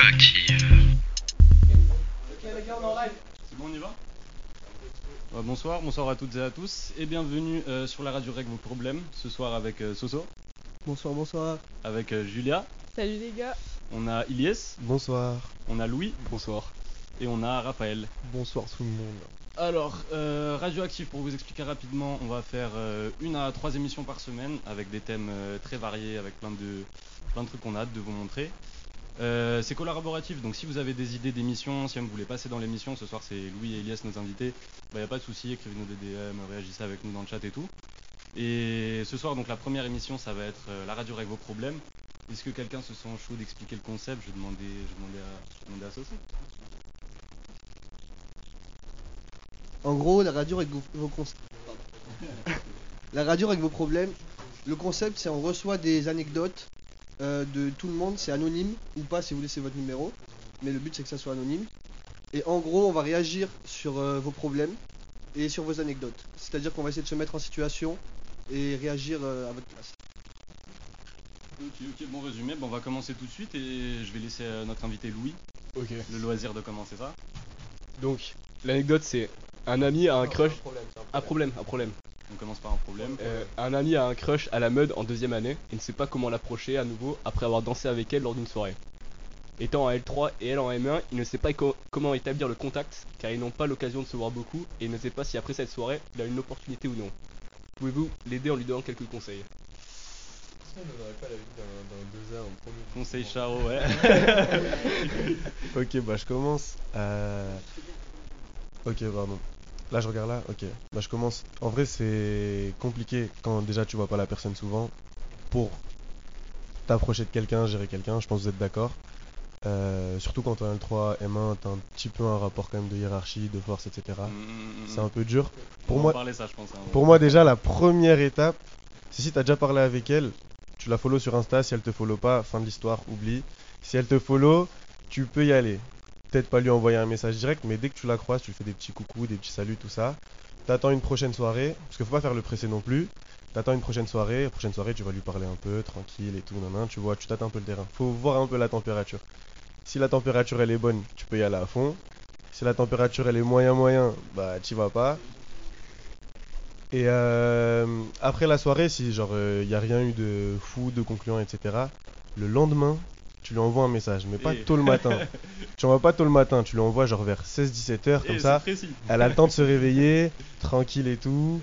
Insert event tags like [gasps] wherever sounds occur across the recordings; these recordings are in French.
Radioactive. C'est bon, on y va Euh, Bonsoir, bonsoir à toutes et à tous et bienvenue euh, sur la radio Règle vos problèmes. Ce soir avec euh, Soso, Bonsoir, bonsoir. avec euh, Julia, Salut les gars. on a Ilyes, Bonsoir. on a Louis Bonsoir. et on a Raphaël. Bonsoir tout le monde. Alors, euh, Radioactive, pour vous expliquer rapidement, on va faire euh, une à trois émissions par semaine avec des thèmes euh, très variés, avec plein de, plein de trucs qu'on a hâte de vous montrer. Euh, c'est collaboratif, donc si vous avez des idées d'émissions, si vous voulez passer dans l'émission, ce soir c'est Louis et Elias nos invités, il n'y a pas de souci, écrivez-nous des réagissez avec nous dans le chat et tout. Et ce soir, donc la première émission, ça va être euh, la radio règle vos problèmes. Est-ce que quelqu'un se sent chaud d'expliquer le concept? Je vais demander, à. En gros, la radio avec vos, [laughs] La radio avec vos problèmes. Le concept, c'est on reçoit des anecdotes euh, de tout le monde. C'est anonyme ou pas si vous laissez votre numéro. Mais le but, c'est que ça soit anonyme. Et en gros, on va réagir sur euh, vos problèmes et sur vos anecdotes. C'est-à-dire qu'on va essayer de se mettre en situation et réagir euh, à votre place. Ok, ok, bon résumé. Bon, on va commencer tout de suite et je vais laisser euh, notre invité Louis Ok. le loisir de commencer ça. Donc, l'anecdote c'est un ami a un crush. Un problème, un problème. On commence par un problème. Euh, un ami a un crush à la mode en deuxième année et ne sait pas comment l'approcher à nouveau après avoir dansé avec elle lors d'une soirée. Étant en L3 et elle en M1, il ne sait pas co- comment établir le contact car ils n'ont pas l'occasion de se voir beaucoup et il ne sait pas si après cette soirée il a une opportunité ou non. Pouvez-vous l'aider en lui donnant quelques conseils? Conseil Charo, ouais. [laughs] Ok, bah je commence. Euh... Ok, pardon. Là, je regarde là. Ok. Bah je commence. En vrai, c'est compliqué quand déjà tu vois pas la personne souvent. Pour t'approcher de quelqu'un, gérer quelqu'un, je pense que vous êtes d'accord. Euh, surtout quand t'as un L3, M1, t'as un petit peu un rapport quand même de hiérarchie, de force, etc. Mm, mm, mm, C'est un peu dur. Pour moi, parler ça, je pense. hein. Pour moi, déjà, la première étape, c'est si tu as déjà parlé avec elle, tu la follow sur Insta. Si elle te follow pas, fin de l'histoire, oublie. Si elle te follow, tu peux y aller. Peut-être pas lui envoyer un message direct, mais dès que tu la croises, tu lui fais des petits coucous, des petits saluts, tout ça. T'attends une prochaine soirée, parce qu'il faut pas faire le pressé non plus. T'attends une prochaine soirée, la prochaine soirée, tu vas lui parler un peu, tranquille et tout, nan, tu vois, tu tâtes un peu le terrain. Faut voir un peu la température. Si la température elle est bonne, tu peux y aller à fond. Si la température elle est moyen moyen, bah t'y vas pas. Et euh, après la soirée, si genre il y a rien eu de fou, de concluant, etc. Le lendemain, tu lui envoies un message, mais pas Et- tôt le matin. [laughs] tu envoies pas tôt le matin, tu lui envoies genre vers 16-17 heures comme ça. Elle a le temps de se réveiller, [laughs] tranquille et tout.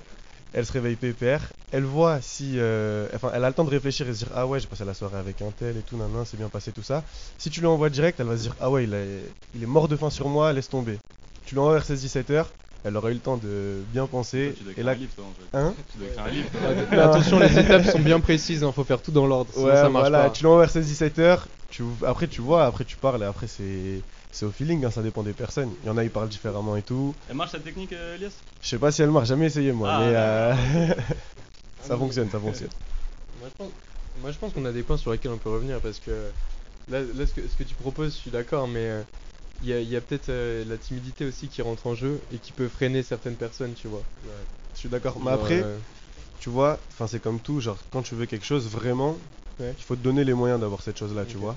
Elle se réveille pépère. Elle voit si. euh, Enfin, elle a le temps de réfléchir et se dire Ah ouais, j'ai passé la soirée avec un tel et tout, nan, nan, c'est bien passé tout ça. Si tu lui envoies direct, elle va se dire Ah ouais, il, est- il est mort de faim sur moi, laisse tomber. Tu lui envoies vers 16-17 heures, elle aura eu le temps de bien penser. Tu dois Et écrire là. un livre, toi, en fait. Hein Tu dois écrire un livre. toi. Mais [laughs] attention, les étapes sont bien précises, hein, faut faire tout dans l'ordre, sinon Ouais, ça marche voilà, pas. tu l'envoies vers 16-17 heures. Tu... Après, tu vois, après, tu parles et après, c'est. C'est au feeling, hein, ça dépend des personnes. Il y en a, ils parlent différemment et tout. Elle marche cette technique, euh, Elias? Je sais pas si elle marche, jamais essayé moi, Ah, mais euh, [laughs] ça fonctionne, ça fonctionne. Moi je, pense, moi je pense qu'on a des points sur lesquels on peut revenir parce que là, là, ce, que, ce que tu proposes, je suis d'accord, mais euh, il y a, il y a peut-être euh, la timidité aussi qui rentre en jeu et qui peut freiner certaines personnes, tu vois. Je suis d'accord. Mais après, euh, tu vois, enfin c'est comme tout, genre quand tu veux quelque chose vraiment, Ouais. il faut te donner les moyens d'avoir cette chose-là, tu vois.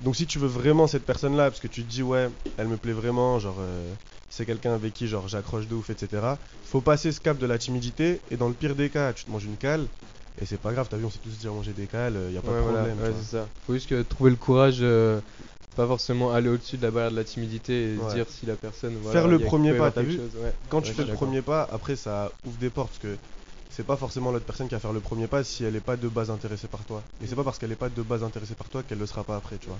Donc si tu veux vraiment cette personne-là, parce que tu te dis ouais, elle me plaît vraiment, genre euh, c'est quelqu'un avec qui genre j'accroche de ouf, etc. Faut passer ce cap de la timidité et dans le pire des cas, tu te manges une cale et c'est pas grave. T'as vu, on sait tous dire manger des cales, il y a pas de voilà, problème. ouais, c'est ça. Faut juste que trouver le courage, euh, pas forcément aller au-dessus de la barrière de la timidité et Ouais. dire si la personne. Voilà, Faire le premier pas, t'as vu chose, ouais. Quand tu fais le premier pas, après ça ouvre des portes parce que c'est pas forcément l'autre personne qui va faire le premier pas si elle est pas de base intéressée par toi. Et c'est pas parce qu'elle est pas de base intéressée par toi qu'elle le sera pas après, tu vois.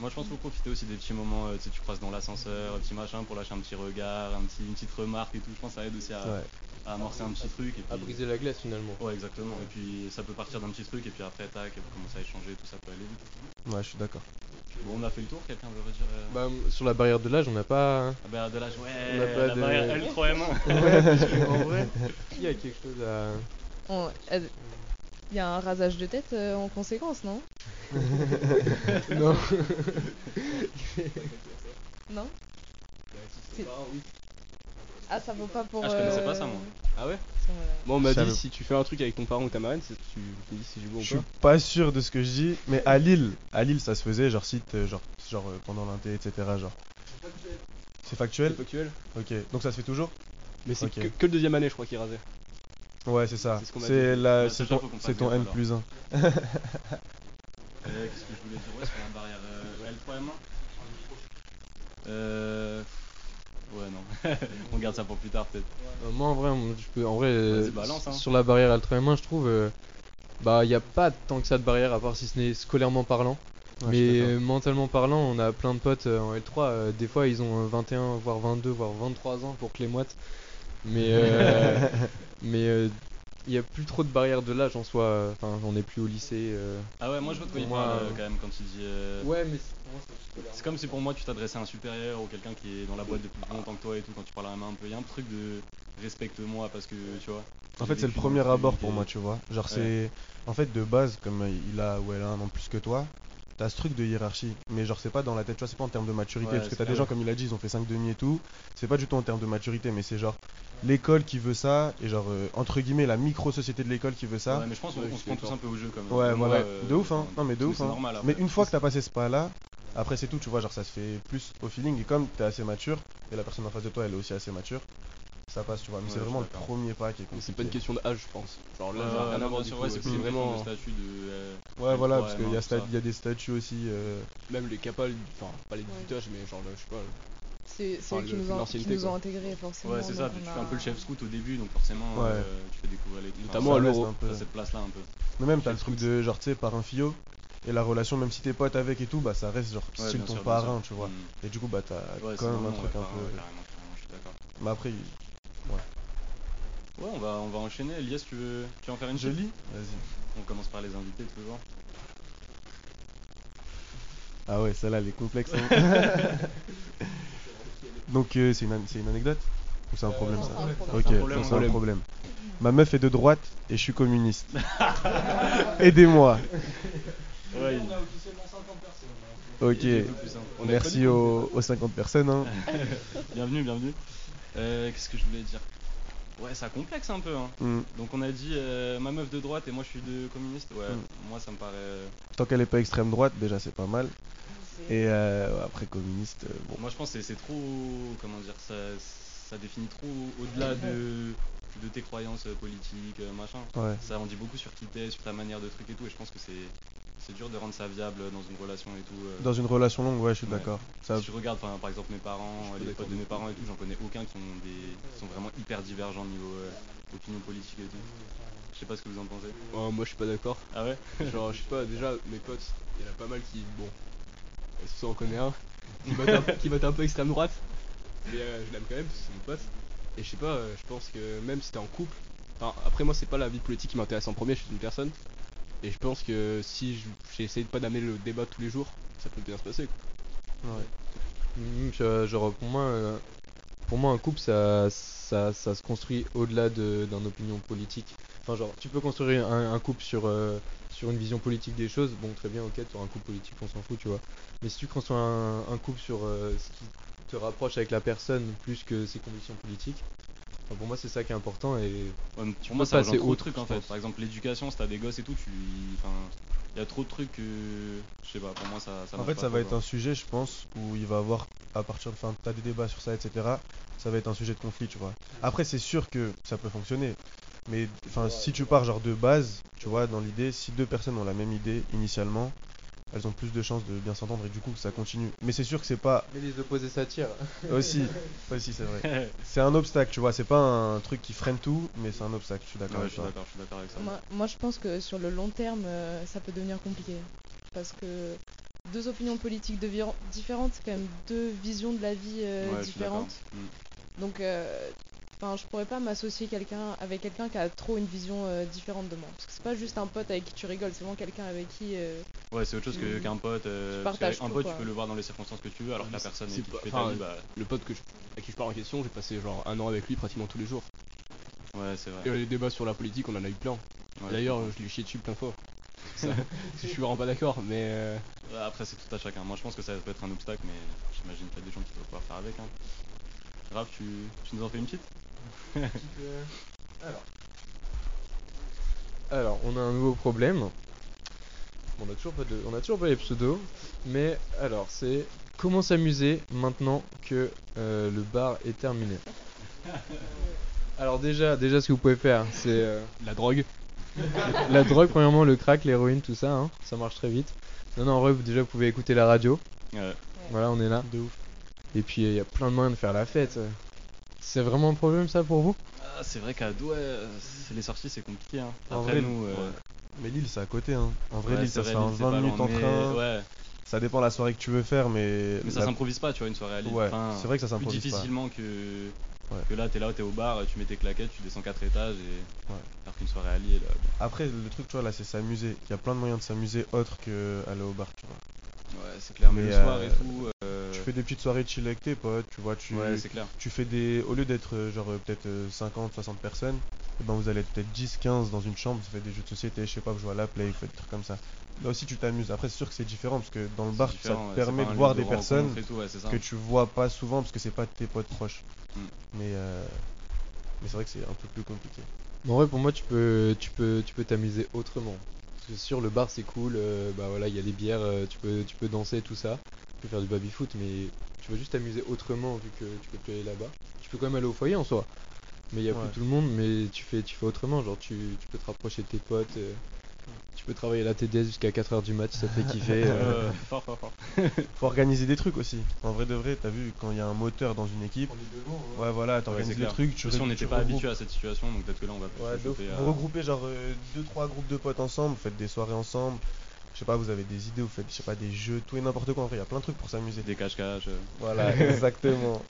Moi, je pense qu'il faut profiter aussi des petits moments, euh, tu sais, tu croises dans l'ascenseur, un petit machin pour lâcher un petit regard, un petit, une petite remarque et tout. Je pense que ça aide aussi à, Ouais. à amorcer un petit truc. Et puis... À briser la glace finalement. Ouais, exactement. Et puis ça peut partir d'un petit truc, et puis après, tac, et vous commencez à échanger, tout ça peut aller vite. Ouais, je suis d'accord. Bon, on a fait le tour, quelqu'un veut redire euh... Bah, sur la barrière de l'âge, on n'a pas. Ah bah, de l'âge, ouais, On a pas la de- barrière L3M1. Ouais, parce que, en vrai, [laughs] il y a quelque chose à. On- euh, Il y a un rasage de tête euh, en conséquence, non [laughs] non. [laughs] Non Ah, ça vaut pas pour. Ah, je connaissais euh, pas ça, moi. Ah ouais voilà. Bon, on m'a dit veut- si tu fais un truc avec ton parent ou ta marraine, c'est- tu me dis si j'ai bon Je ou suis pas. pas sûr de ce que je dis, mais à Lille, à Lille ça se faisait, genre site, euh, genre, genre euh, pendant l'inté, etc. Genre. C'est C'est factuel factuel Ok, donc ça se fait toujours Mais c'est Ok. que, que le deuxième année, je crois, qu'il rasait. Ouais, c'est ça. C'est ce C'est c'est ton, c'est alors. plus 1. [laughs] Euh, Qu'est-ce que je voulais dire? Ouais, sur la barrière euh, L3M1 Euh. Ouais, non. [laughs] on garde ça pour plus tard, peut-être. Euh, moi en vrai, on- je peux, en vrai euh, balance, hein. sur la barrière Ultra M1, je trouve, euh, bah il y a pas tant que ça de barrière à part si ce n'est scolairement parlant. mais mentalement parlant, on a plein de potes en L3. euh, des fois, ils ont euh, 21, voire 22, voire 23 ans pour que les moites. Mais euh, [laughs] mais euh, il y a plus trop de barrières de l'âge en soi. euh, Enfin, on est plus au lycée. euh. Ah ouais, moi je vois de quoi il Moi, parle euh, euh, quand même quand il dit. euh, Ouais, mais C'est comme si pour moi tu t'adressais à un supérieur ou quelqu'un qui est dans la boîte depuis plus longtemps que toi et tout, quand tu parles à la main un peu. Il y a un truc de respecte-moi parce que tu vois. En fait, c'est le premier abord pour moi, tu vois. Genre, Ouais. c'est. En fait, de base, comme euh, il a ou elle a un an plus que toi, t'as ce truc de hiérarchie. Mais genre, c'est pas dans la tête, tu vois, c'est pas en termes de maturité. Ouais, parce que t'as des gens, comme il a dit, ils ont fait 5 demi et tout. C'est pas du tout en termes de maturité, mais c'est genre l'école qui veut ça, et genre, euh, entre guillemets, la micro-société de l'école qui veut ça. Ouais, mais je pense qu'on Ouais, se prend tous un peu au jeu quand même. Ouais, voilà. euh, de ouf, hein. Non, mais de ouf, hein. normal, Mais une fois que t'as passé ce pas-là, après c'est tout, tu vois, genre ça se fait plus au feeling. Et comme t'es assez mature, et la personne en face de toi, elle est aussi assez mature, ça passe, tu vois. Mais Ouais, c'est vraiment le premier pas qui est compliqué. c'est pas une question d'âge, je pense. Genre là, rien à voir ouais, c'est vraiment. statut de. euh, Ouais, voilà, parce qu'il y, a des statuts aussi. euh, Même les capas, enfin, pas les 18 âges, mais genre, là, je sais pas. C'est Enfin, eux qui le- nous ont, qui l'ancienneté, nous ont quoi. intégrés forcément. Ouais, c'est ça, tu fais un peu le chef scout au début, donc forcément Ouais. euh, tu fais découvrir les. Notamment à l'euro. un cette place là un peu. Mais même, t'as le truc de genre, tu sais, parrain fio. Et la relation, même si t'es pote avec et tout, bah ça reste genre Ouais, style ton sûr, parrain, tu vois. Mm. Et du coup, bah t'as quand même un truc ouais, un pareil, peu. ouais, carrément, carrément, je suis d'accord. Mais après, Ouais, on va, on va enchaîner. Elias, tu veux, tu veux en faire une je lis Vas-y. On commence par les invités toujours. Ah ouais, celle-là, elle est complexe. hein. [laughs] Donc, euh, c'est une, an- c'est une anecdote Ou c'est un problème non, ça problème. Ok, C'est un problème, c'est un problème. Ma meuf est de droite et je suis communiste. [laughs] Aidez-moi. Ouais, Ok. il est plus simple. On est Merci aux, aux 50 personnes. hein. [laughs] Bienvenue, bienvenue. Euh, Qu'est-ce que je voulais dire? Ouais, ça complexe un peu. Hein. Mm. Donc on a dit euh, ma meuf de droite et moi je suis de communiste. Ouais, Mm. moi ça me paraît. euh, Tant qu'elle est pas extrême droite, déjà c'est pas mal. Et euh, après communiste, euh, bon. Moi je pense que c'est- c'est trop. Comment dire ça, ça définit trop au-delà de, de tes croyances euh, politiques, machin. Ouais. Ça en dit beaucoup sur qui t'es, sur ta manière de truc et tout. Et je pense que c'est c'est dur de rendre ça viable dans une relation et tout. euh. Dans une relation longue, ouais, je suis Ouais. d'accord. Ça, Si je regarde par exemple mes parents, les potes de mes parents et tout, j'en connais aucun qui, ont des, qui sont vraiment hyper divergents niveau euh, opinion politique et tout. Je sais pas ce que vous en pensez. Oh, moi, je suis pas d'accord. Ah ouais? [laughs] Genre, je sais pas, déjà, mes potes, il y en a pas mal qui, bon, ça on connaît un, qui [laughs] vote un, peu- qui vote un peu extrême droite, mais euh, je l'aime quand même parce que c'est mon pote. Et je sais pas, euh, je pense que même si t'es en couple, enfin, après moi c'est pas la vie politique qui m'intéresse en premier, je suis une personne. Et je pense que si je- j'essaie de pas d'amener le débat tous les jours, ça peut bien se passer. quoi. Mm, je- genre pour moi, euh, pour moi un couple ça, ça, ça se construit au-delà de- d'un opinion politique. Enfin genre tu peux construire un, couple sur, euh, sur une vision politique des choses, bon très bien ok tu un couple politique on s'en fout tu vois. Mais si tu construis un, un couple sur euh, ce qui te rapproche avec la personne plus que ses convictions politiques, enfin, pour moi c'est ça qui est important et Ouais, mais Tu Pour moi ça de outre, trucs en fait. Par exemple l'éducation, si t'as des gosses et tout, tu. Enfin. Il y a trop de trucs que. Je sais pas, pour moi ça. ça en fait, pas ça va être un sujet, je pense, où il va avoir, à partir de. Enfin, t'as des débats sur ça, etc. Ça va être un sujet de conflit, tu vois. Après, c'est sûr que ça peut fonctionner. Mais enfin, si tu pars genre de base, tu vois, dans l'idée, si deux personnes ont la même idée initialement, elles ont plus de chances de bien s'entendre et du coup que ça continue. Mais c'est sûr que c'est pas Mais les opposés s'attirent. [laughs] aussi, aussi c'est vrai. [laughs] C'est un obstacle, tu vois. C'est pas un truc qui freine tout, mais c'est un obstacle. Je suis d'accord Ouais, avec ça. Moi, moi, je pense que sur le long terme, euh, ça peut devenir compliqué. Parce que deux opinions politiques différentes, c'est quand même deux visions de la vie euh, Ouais, je suis d'accord. différentes. Mm. Donc, euh, enfin, je pourrais pas m'associer quelqu'un avec quelqu'un qui a trop une vision euh, différente de moi. Parce que c'est pas juste un pote avec qui tu rigoles, c'est vraiment quelqu'un avec qui. euh, Ouais, c'est autre chose que- qu'un pote. euh, parce partages tout, pote, quoi. tu peux le voir dans les circonstances que tu veux, alors que la C'est- personne c'est avec qui pas- tu fais enfin, ta vie, bah. Le pote que je- à qui je parle en question, j'ai passé genre un an avec lui pratiquement tous les jours. Ouais, c'est vrai. Et les débats sur la politique, on en a eu plein. Ouais, D'ailleurs, je lui ai chié dessus plein de fois. [laughs] Ça, parce que je suis vraiment pas d'accord, mais euh. Après, c'est tout à chacun. Moi, je pense que ça peut être un obstacle, mais j'imagine qu'il y a des gens qui peuvent pouvoir faire avec. Hein. Raph, tu, tu nous en fais une petite? [laughs] Alors, on a un nouveau problème. On a toujours pas de, on a toujours pas les pseudos, mais alors c'est comment s'amuser maintenant que euh, le bar est terminé. [laughs] Alors déjà, déjà ce que vous pouvez faire, c'est euh, La drogue. la drogue premièrement, le crack, l'héroïne, tout ça, hein, ça marche très vite. Non, non, en vrai, vous, déjà vous pouvez écouter la radio. Ouais. Voilà, on est là. De ouf. Et puis il y a plein de moyens de faire la fête. C'est vraiment un problème ça pour vous? Ah, c'est vrai qu'à Douai, euh, c'est- les sorties c'est compliqué. Hein. En Après vrai, nous, euh, ouais. Mais Lille, c'est à côté. Hein. En vrai, ouais, Lille, c'est ça vrai, se fait en Lille, c'est 20 pas minutes en mais- train. Ouais, Ça dépend la soirée que tu veux faire, mais. mais ça la- s'improvise pas, tu vois, une soirée à Lille. Ouais, Enfin, c'est vrai que ça s'improvise pas. difficilement que, Ouais. que là, t'es là, t'es au bar, tu mets tes claquettes, tu descends 4 étages et. Ouais. Alors qu'une soirée à Lille. euh, bon. Après, le truc, tu vois, là, c'est s'amuser. Il y a plein de moyens de s'amuser autre que aller au bar, tu vois. Ouais, c'est clair, mais, Mais, le soir euh, et tout. euh, fais des petites soirées chill avec tes potes, tu vois, tu, Ouais, c'est clair. tu fais des. Au lieu d'être euh, genre euh, peut-être euh, 50, 60 personnes, eh ben vous allez être peut-être 10, 15 dans une chambre, vous faites des jeux de société, je sais pas, vous jouez à la play, vous faites des trucs comme ça. Là aussi, tu t'amuses. Après, c'est sûr que c'est différent parce que dans le bar, ça te permet de voir des personnes et tout, ouais, c'est ça. que tu vois pas souvent parce que c'est pas tes potes proches. Mm. Mais, euh, mais c'est vrai que c'est un peu plus compliqué. Mais En vrai, pour moi, tu peux, tu peux, tu peux t'amuser autrement. Parce que sur le bar, c'est cool. euh, bah voilà, il y a les bières, euh, tu peux, tu peux danser tout ça. Tu peux faire du baby foot, mais tu vas juste t'amuser autrement vu que tu peux plus aller là-bas. Tu peux quand même aller au foyer en soi. Mais il y a Ouais. plus tout le monde, mais tu fais, tu fais autrement. Genre, tu, tu peux te rapprocher de tes potes. euh, tu peux travailler à la TDS jusqu'à 4h du mat si ça te fait kiffer. [laughs] euh. Euh, fort, fort, fort. [laughs] Faut organiser des trucs aussi. En vrai de vrai, t'as vu, quand il y a un moteur dans une équipe, ouais, voilà, t'organises le truc, tu Aussi, on n'était pas habitué à cette situation, donc peut-être que là, on va Ouais, à- Vous regroupez genre 2-3 groupes de potes ensemble, faites des soirées ensemble. Je sais pas, vous avez des idées, vous faites, je sais pas, des jeux, tout et n'importe quoi. En vrai, il y a plein de trucs pour s'amuser. des cache-cache. euh. Voilà, [laughs] exactement.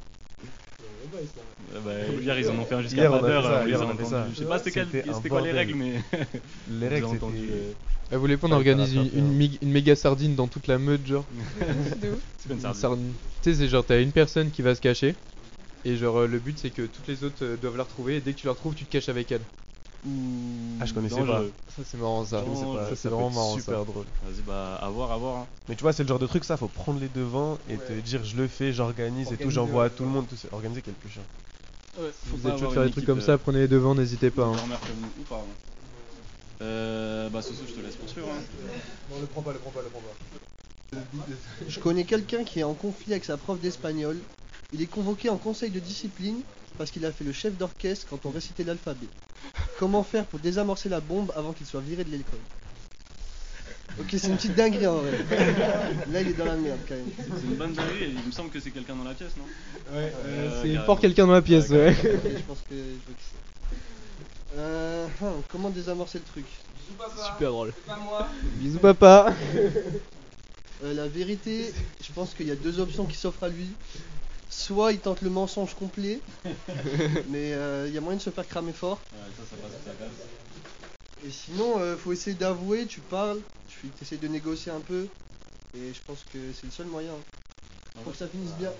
Ouais, bah, hier, ils en ont fait un jusqu'à Hier, on pas a fait d'heure. ça, on les hier, a on a fait entendus. ça. Je sais pas c'était quel- C'était un c'était quoi les bordel. règles, mais [laughs] Les règles, c'était. euh, Ah, vous voulez pas on organise une, attraper, une, mig- une méga sardine dans toute la meute, genre. [laughs] C'est une Une sardine. sardine. Tu sais, c'est genre, t'as une personne qui va se cacher. Et genre, euh, le but c'est que toutes les autres euh, doivent la retrouver. Et dès que tu la retrouves, tu te caches avec elle. Ah, je connaissais Dangereux. Ça, c'est marrant ça. Je connaissais Non, pas, ça, ça c'est peut vraiment être marrant super ça. drôle. Vas-y, bah, à voir, à voir. hein. Mais tu vois, c'est le genre de truc, ça, faut prendre les devants et te dire je le fais, j'organise et tout, j'envoie à ouais, tout le monde, tout ça. Organiser quelque chose. Si vous êtes chaud de faire des trucs comme ça, prenez les devants, n'hésitez pas. hein. Ou pas. hein. Euh, bah, Soso, je te laisse poursuivre. hein. Non, le prends pas, le prends pas, le prends pas. Je connais quelqu'un qui est en conflit avec sa prof d'espagnol. Il est convoqué en conseil de discipline parce qu'il a fait le chef d'orchestre quand on récitait l'alphabet. Comment faire pour désamorcer la bombe avant qu'il soit viré de l'école? Ok, c'est une petite dinguerie en vrai. Là, il est dans la merde quand même. C'est une bonne dinguerie, et il me semble que c'est quelqu'un dans la pièce, non? Ouais, euh, c'est carrément. fort quelqu'un dans la pièce, ouais. Ok, je pense que je vois qui c'est. Euh, hum, comment désamorcer le truc? Super drôle. Bisous papa. Euh, La vérité, je pense qu'il y a deux options qui s'offrent à lui. Soit il tente le mensonge complet, [laughs] mais euh, il y a moyen de se faire cramer fort. Ouais, ça, ça passe, ça passe. Et sinon, euh, faut essayer d'avouer, tu parles, tu essaies de négocier un peu. Et je pense que c'est le seul moyen. Faut que ça finisse bien.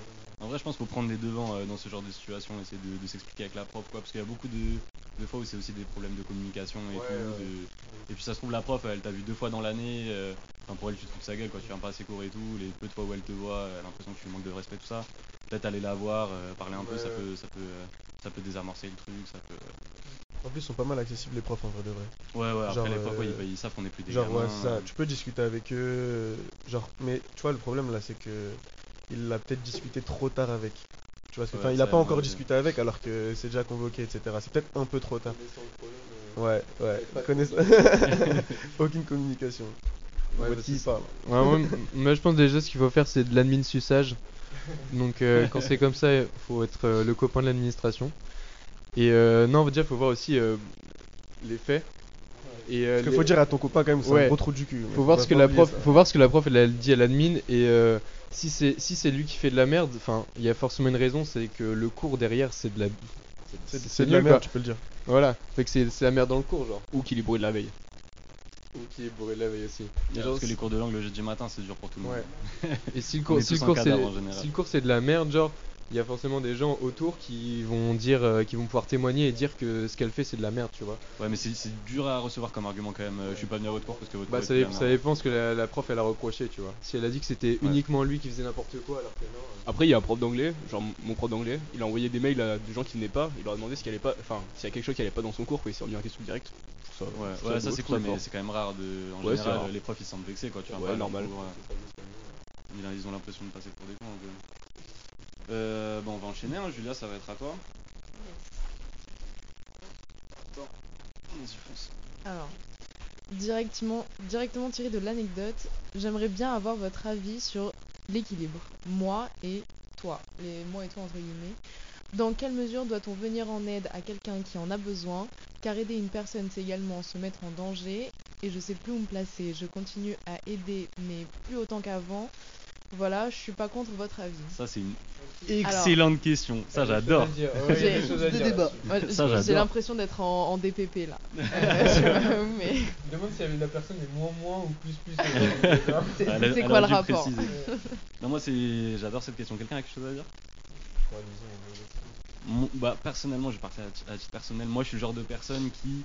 En vrai, je pense qu'il faut prendre les devants euh, dans ce genre de situation, essayer de, de s'expliquer avec la prof, quoi, parce qu'il y a beaucoup de, de fois où c'est aussi des problèmes de communication et Ouais, tout. ouais. de- Et puis ça se trouve, la prof, elle t'a vu deux fois dans l'année, euh, enfin, pour elle, tu te fous de sa gueule, quoi, tu viens pas assez court et tout, les peu de fois où elle te voit, elle a l'impression que tu manques de respect, tout ça. Peut-être aller la voir, euh, parler un peu, ça peut, ça peut, ça peut désamorcer le truc, ça peut. En plus, ils sont pas mal accessibles les profs en vrai de vrai. Ouais, ouais, après Genre, les profs, ouais, euh, ils, ils savent qu'on est plus des Genre, ouais, ça, euh, tu peux discuter avec eux. Genre, mais tu vois, le problème là, c'est que il l'a peut-être discuté trop tard avec. Tu vois, ce que- Ouais, enfin, il a ça, pas encore discuté avec alors que c'est déjà convoqué, etc. C'est peut-être un peu trop tard. Ouais, ouais. Connaisse- [laughs] Aucune communication. Ouais, Ouais, bah, parle Ouais, moi, moi, je pense déjà ce qu'il faut faire c'est de l'admin suçage. Donc euh, quand c'est comme ça, il faut être euh, le copain de l'administration. Et euh, non, on va dire faut voir aussi euh, les faits. Et euh, Parce qu'il les- faut dire à ton copain quand même, c'est Ouais. un gros trou du cul. faut voir ce que pas la prof, faut voir ce que la prof elle, elle dit à l'admin et euh, si c'est si c'est lui qui fait de la merde, enfin il y a forcément une raison, c'est que le cours derrière c'est de la C'est de la merde, quoi. tu peux le dire. Voilà, fait que c'est c'est la merde dans le cours genre. Ou qu'il est bourré de la veille. Ou qui est bourré de la veille aussi. Ouais, parce que les cours de langue le jeudi matin, c'est dur pour tout le monde. Ouais. Et si le cours, [laughs] le c'est si le cours c'est de la merde, genre il y a forcément des gens autour qui vont dire, euh, qui vont pouvoir témoigner et dire que ce qu'elle fait c'est de la merde, tu vois. Ouais, mais c'est dur à recevoir comme argument quand même. Je suis pas venu à votre cours parce que votre Bah cours ça, ça dépend ce que la, la prof elle a reproché, tu vois. Si elle a dit que c'était Ouais. uniquement lui qui faisait n'importe quoi alors que non. euh, Après, il y a un prof d'anglais, genre mon prof d'anglais, il a envoyé des mails à des gens qui venaient pas, il leur a demandé ce qui allait pas, enfin, s'il y a quelque chose qui allait pas dans son cours, quoi, il s'est remis en question direct. Ça, Ouais, ouais, ça c'est cool, mais c'est quand même rare de. En Ouais, général, les profs ils se sentent vexés quoi. Tu vois, Ouais, normal. cours, ils, ils ont l'impression de passer pour des cons. Euh, bon, on va enchaîner, hein, Julia, ça va être à toi. Fonce. Alors, directement, directement tiré de l'anecdote, j'aimerais bien avoir votre avis sur l'équilibre. Moi et toi. Les moi et toi entre guillemets. Dans quelle mesure doit-on venir en aide à quelqu'un qui en a besoin Car aider une personne, c'est également se mettre en danger. Et je sais plus où me placer. Je continue à aider, mais plus autant qu'avant. Voilà, je suis pas contre votre avis. Ça c'est une excellente question. Ça [laughs] j'adore. J'ai- Ça, l'impression d'être en, en DPP là. [laughs] Euh, [laughs] mais Je demande si la personne est moins moins ou plus plus. euh, c'est quoi le rapport préciser. Non, moi c'est. J'adore cette question. Quelqu'un a quelque chose à dire? Bah, personnellement, je vais partir à, ti- à titre personnel. Moi, je suis le genre de personne qui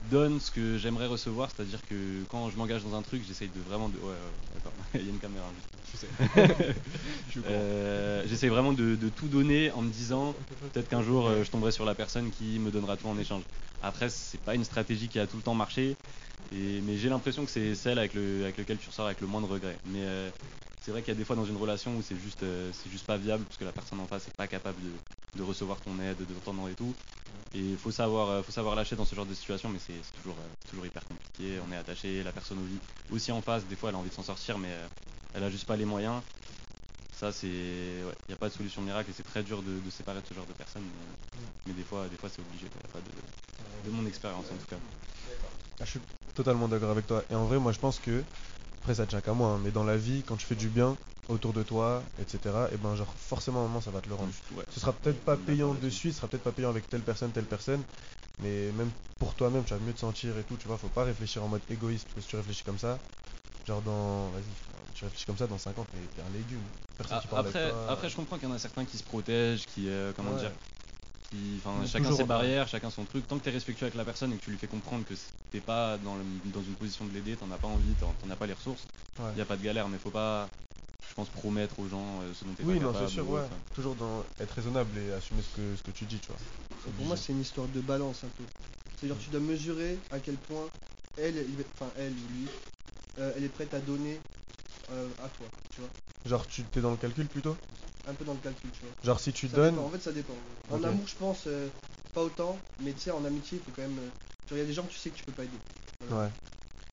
donne ce que j'aimerais recevoir, c'est-à-dire que quand je m'engage dans un truc, j'essaye de vraiment de. Ouais, ouais, d'accord. [laughs] Il y a une caméra. [laughs] Je courant. Euh, j'essaye vraiment de, de tout donner en me disant peut-être qu'un jour euh, je tomberai sur la personne qui me donnera tout en échange. Après, c'est pas une stratégie qui a tout le temps marché, mais j'ai l'impression que c'est celle avec, le, avec laquelle tu ressors avec le moins de regrets. Mais euh, c'est vrai qu'il y a des fois dans une relation où c'est juste, euh, juste pas viable parce que la personne en face est pas capable de, recevoir ton aide, de t'entendre et tout. Et il faut savoir, euh, faut savoir lâcher dans ce genre de situation, mais c'est toujours, toujours hyper compliqué. On est attaché, la personne au- aussi en face, des fois elle a envie de s'en sortir, mais elle a juste pas les moyens. Ça, c'est. Il n'y a pas de solution miracle et c'est très dur de, de séparer de ce genre de personnes. Mais, mais des fois, des fois c'est obligé. pas de, de mon expérience en tout cas. Ah, je suis totalement d'accord avec toi. Et en vrai, moi, je pense que, après, ça tient qu'à moi, hein, mais dans la vie, quand tu fais du bien autour de toi, etc., et ben, genre, forcément, à un moment, ça va te le rendre. Ouais. Ce sera peut-être pas payant là-dessus. de suite, ce sera peut-être pas payant avec telle personne, telle personne, mais même pour toi-même, tu vas mieux te sentir et tout, tu vois, faut pas réfléchir en mode égoïste, parce que si tu réfléchis comme ça, genre dans. Vas-y, tu réfléchis comme ça, dans 5 ans, t'es t'es un légume. Personne Ah, qui parle après, avec toi. après, je comprends qu'il y en a certains qui se protègent, qui, euh, comment Ouais. dire, qui, chacun ses barrières, chacun son truc. Tant que tu es respectueux avec la personne et que tu lui fais comprendre que t'es pas dans, le- dans une position de l'aider, t'en as pas envie, t'en t'en as pas les ressources, il Ouais. y a pas de galère, mais faut pas, je pense, promettre aux gens euh, ce dont t'es Oui, pas non, capable. c'est sûr, ou ouais. Toujours dans être raisonnable et assumer ce que, ce que tu dis, tu vois. C'est Pour moi, c'est une histoire de balance un peu. C'est genre, tu dois mesurer à quel point elle, elle- enfin elle ou lui, euh, elle est prête à donner euh, à toi, tu vois. Genre, tu t'es dans le calcul plutôt? Un peu dans le calcul, tu vois. Genre, si tu Ça donnes. dépend, En fait, ça dépend. En amour, je pense, euh, pas autant, mais tu sais, en amitié, il faut quand même. Genre, il y a des gens que tu sais que tu peux pas aider. Ouais.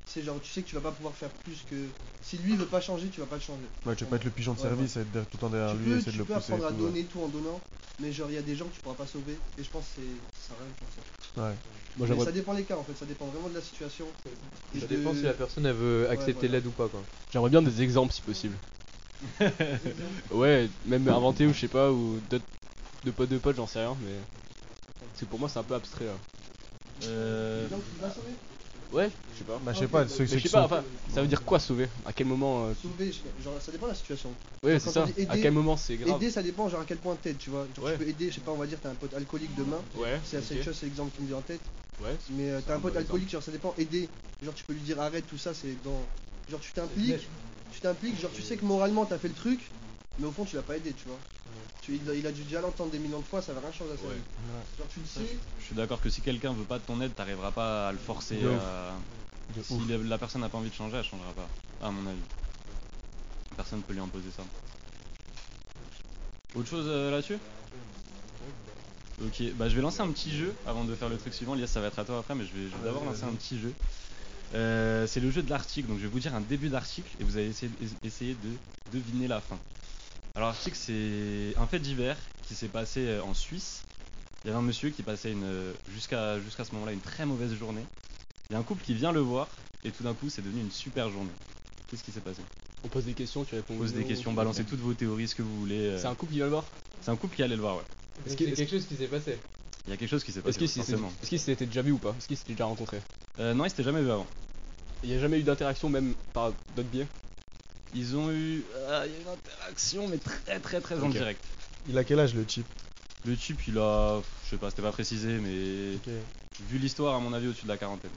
C'est genre, tu sais que tu vas pas pouvoir faire plus que. Si lui veut pas changer, tu vas pas le changer. Ouais, tu veux pas être le pigeon de Ouais, service et être tout le temps derrière tu lui, peux, essayer de tu le peux pousser. et apprendre à tout, ouais. donner tout en donnant, mais genre, il y a des gens que tu pourras pas sauver, et je pense que c'est- ça sert à rien de faire ça. Ouais. Moi, Mais ça dépend des cas en fait, ça dépend vraiment de la situation. et Ça de- dépend si la personne elle veut accepter l'aide ou pas quoi. j'aimerais bien des exemples si possible. [laughs] Ouais, même inventé ou je sais pas, ou d'autres de potes de potes, j'en sais rien, mais. C'est pour moi, c'est un peu abstrait là. Euh, Ouais, je sais pas. Bah, je sais pas, ceux, Mais ceux je qui sais pas, sont. enfin, ça veut dire quoi sauver? À quel moment euh, Sauver, je- genre ça dépend de la situation. Ouais, Quand c'est on ça. dit aider- À quel moment c'est grave Aider, ça dépend genre à quel point t'aides, tu vois. Genre Ouais. tu peux aider, je sais pas, on va dire t'as un pote alcoolique demain, Ouais, c'est assez ok. chose, c'est l'exemple qui me vient en tête. Ouais, Mais euh, t'as un un pote alcoolique, genre ça dépend, aider. Genre tu peux lui dire arrête tout ça, c'est dans. Genre tu t'impliques, tu t'impliques, genre tu sais que moralement t'as fait le truc, mais au fond tu l'as pas aidé, tu vois. Tu, il, a, il a dû déjà l'entendre des millions de fois, ça va rien changer à sa Ouais. vie. Genre tu le sais, je, suis d'accord que si quelqu'un veut pas de ton aide, t'arriveras pas à le forcer. À- Si la, la personne n'a pas envie de changer, elle changera pas, à mon avis. Personne peut lui imposer ça. Autre chose euh, là-dessus? Ok, bah je vais lancer un petit jeu avant de faire le truc suivant. Lias, ça va être à toi après, mais je vais, je vais d'abord lancer un petit jeu. Euh, c'est le jeu de l'article, donc je vais vous dire un début d'article et vous allez essayer, essayer de deviner la fin. Alors l'article c'est un fait divers qui s'est passé euh, en Suisse. Il y avait un monsieur qui passait une euh, jusqu'à jusqu'à ce moment-là une très mauvaise journée. Il y a un couple qui vient le voir et tout d'un coup c'est devenu une super journée. Qu'est-ce qui s'est passé? On pose des questions, tu réponds. On pose des questions, balancez toutes vos théories, ce que vous voulez. euh. C'est un couple qui vient le voir? C'est un couple qui allait le voir, ouais. Est-ce qu'il y que- a quelque chose qui s'est passé? Il y a quelque chose qui s'est Est-ce passé, qu'ils est-ce qu'ils s'étaient déjà vu ou pas? Est-ce qu'ils s'étaient déjà rencontrés Euh, non, ils s'étaient jamais vus avant. Il n'y a jamais eu d'interaction, même par d'autres biais? Ils ont eu. ah, Il y a eu une interaction, mais très très très en direct. Il a quel âge le type? Le type, il a. Je sais pas, c'était pas précisé, mais. Ok. Vu l'histoire, à mon avis, au-dessus de la quarantaine.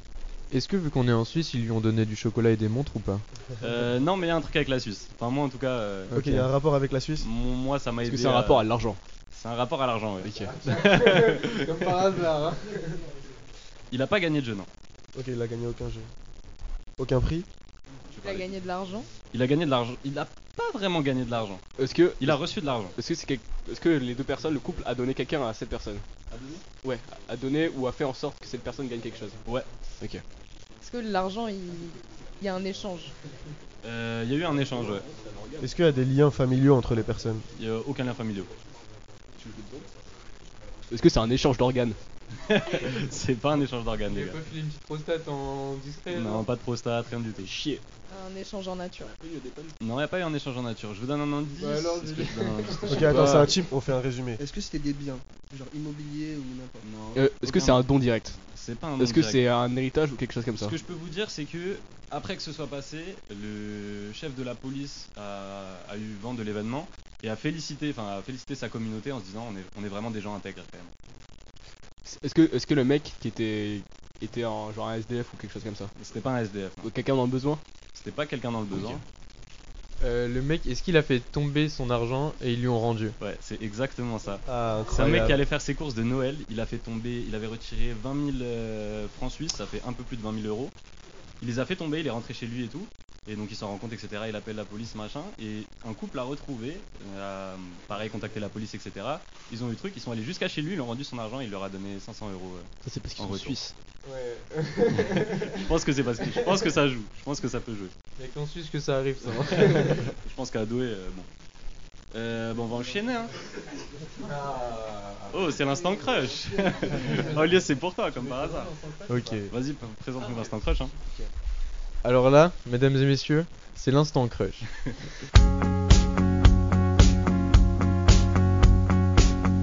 Est-ce que vu qu'on est en Suisse, ils lui ont donné du chocolat et des montres ou pas? Euh, non, mais il y a un truc avec la Suisse. Enfin, moi, en tout cas. euh, Ok, il y a un rapport avec la Suisse? moi, ça m'a Est-ce aidé. que c'est un rapport à l'argent C'est un rapport à l'argent, ouais. [laughs] Comme par hasard. hein. Il a pas gagné de jeu, non. Ok, il a gagné aucun jeu. Aucun prix? Il a gagné de l'argent. Il a gagné de l'argent. Il a pas vraiment gagné de l'argent. Est-ce que, Il a reçu de l'argent. est-ce que, c'est quel- est-ce que les deux personnes, le couple, a donné quelqu'un à cette personne? Ouais, a donné ou a fait en sorte que cette personne gagne quelque chose? Ouais. Ok. Est-ce que l'argent, il... il y a un échange? Euh, Il y a eu un échange, ouais. Est-ce qu'il y a des liens familiaux entre les personnes? Il y a aucun lien familial. Est-ce que c'est un échange d'organes? [laughs] c'est pas un échange d'organes, les gars. pas filé une petite prostate en discret Non, pas de prostate, rien du tout. Chier. Un échange en nature. Non, il n'y a pas eu un échange en nature. Je vous donne un indice. Bah alors, Est-ce je que l'ai. je donne un indice [laughs] Ok, attends, c'est un type, on fait un résumé. Est-ce que c'était des biens Genre immobilier ou n'importe Non. Euh, Est-ce que aucun. c'est un don direct? C'est pas un Est-ce don que direct. c'est un héritage ou quelque chose comme ça? Ce que je peux vous dire, c'est que après que ce soit passé, le chef de la police a, a eu vent de l'événement et a félicité, enfin, a félicité sa communauté en se disant on est, on est vraiment des gens intègres quand même. Est-ce que, est-ce que le mec qui était, était en genre un SDF ou quelque chose comme ça C'était pas un SDF, non. Quelqu'un dans le besoin c'était pas quelqu'un dans le besoin. Ok. Euh, le mec, est-ce qu'il a fait tomber son argent et ils lui ont rendu? Ouais, c'est exactement ça. Ah, C'est un mec qui allait faire ses courses de Noël, il a fait tomber, il avait retiré 20 000 euh, francs suisses, ça fait un peu plus de 20 000 euros. Il les a fait tomber, il est rentré chez lui et tout. Et donc il s'en rend compte, etc. Il appelle la police, machin. Et un couple l'a retrouvé, euh, a, pareil, contacté la police, etc. Ils ont eu le truc, ils sont allés jusqu'à chez lui, ils lui ont rendu son argent, il leur a donné 500 euros. euh. Ça c'est parce qu'ils En sont retour. suisses. Ouais. [laughs] Je pense que c'est parce que je pense que ça joue, je pense que ça peut jouer. Y'a qu'en Suisse que ça arrive ça. [laughs] Je pense qu'à Douai, euh, bon. Euh, bon, on va enchaîner, hein. Oh, c'est l'instant crush. [laughs] oh, Elias, c'est pour toi, comme par hasard. Ok. Vas-y, présente-nous l'instant crush. Hein. Alors là, mesdames et messieurs, c'est l'instant crush.